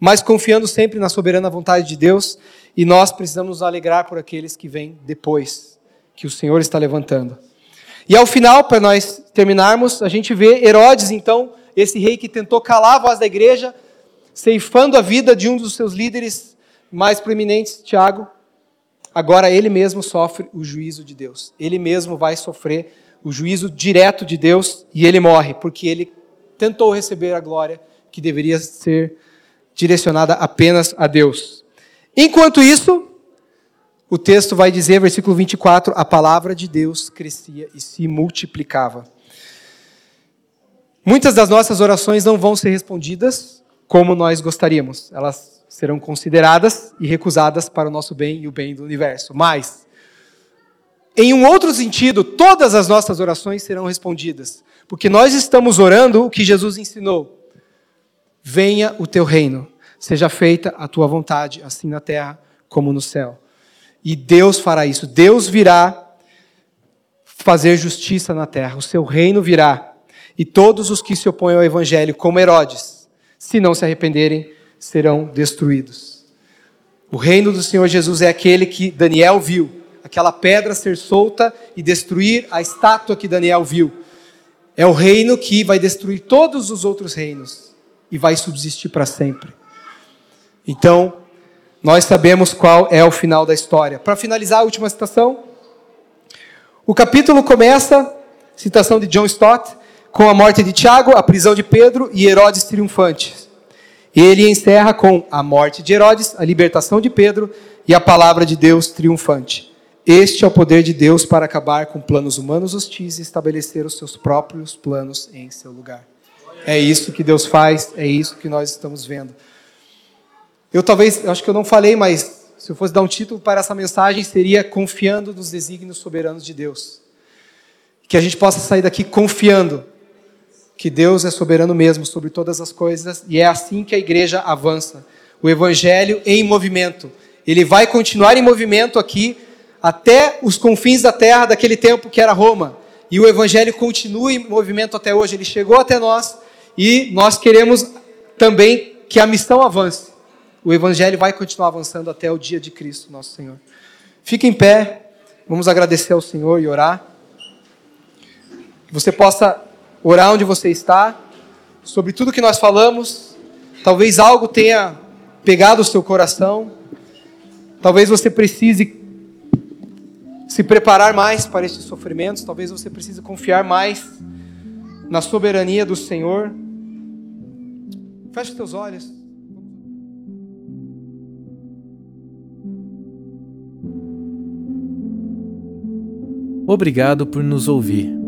mas confiando sempre na soberana vontade de Deus. E nós precisamos nos alegrar por aqueles que vêm depois, que o Senhor está levantando. E ao final, para nós terminarmos, a gente vê Herodes, então, esse rei que tentou calar a voz da igreja, ceifando a vida de um dos seus líderes mais proeminentes, Tiago. Agora ele mesmo sofre o juízo de Deus. Ele mesmo vai sofrer o juízo direto de Deus e ele morre, porque ele tentou receber a glória que deveria ser direcionada apenas a Deus. Enquanto isso, o texto vai dizer, versículo 24: a palavra de Deus crescia e se multiplicava. Muitas das nossas orações não vão ser respondidas como nós gostaríamos. Elas serão consideradas e recusadas para o nosso bem e o bem do universo. Mas em um outro sentido, todas as nossas orações serão respondidas, porque nós estamos orando o que Jesus ensinou. Venha o teu reino, seja feita a tua vontade, assim na terra como no céu. E Deus fará isso. Deus virá fazer justiça na terra. O seu reino virá. E todos os que se opõem ao evangelho, como Herodes, se não se arrependerem, serão destruídos. O reino do Senhor Jesus é aquele que Daniel viu aquela pedra ser solta e destruir a estátua que Daniel viu. É o reino que vai destruir todos os outros reinos e vai subsistir para sempre. Então, nós sabemos qual é o final da história. Para finalizar a última citação, o capítulo começa, citação de John Stott, com a morte de Tiago, a prisão de Pedro e Herodes triunfante. Ele encerra com a morte de Herodes, a libertação de Pedro e a palavra de Deus triunfante. Este é o poder de Deus para acabar com planos humanos hostis e estabelecer os seus próprios planos em seu lugar. É isso que Deus faz, é isso que nós estamos vendo. Eu talvez, acho que eu não falei, mas se eu fosse dar um título para essa mensagem, seria Confiando nos Desígnios Soberanos de Deus. Que a gente possa sair daqui confiando que Deus é soberano mesmo sobre todas as coisas e é assim que a igreja avança. O Evangelho em movimento. Ele vai continuar em movimento aqui até os confins da terra daquele tempo que era Roma. E o evangelho continua em movimento até hoje, ele chegou até nós e nós queremos também que a missão avance. o Evangelho vai continuar avançando até o dia de Cristo, nosso Senhor. Fique em pé, vamos agradecer ao Senhor e orar. Que você possa orar onde você está, sobre tudo que nós falamos. Talvez algo tenha pegado o seu coração. Talvez você precise se preparar mais para estes sofrimentos. Talvez você precise confiar mais na soberania do Senhor. Feche teus olhos. Obrigado por nos ouvir.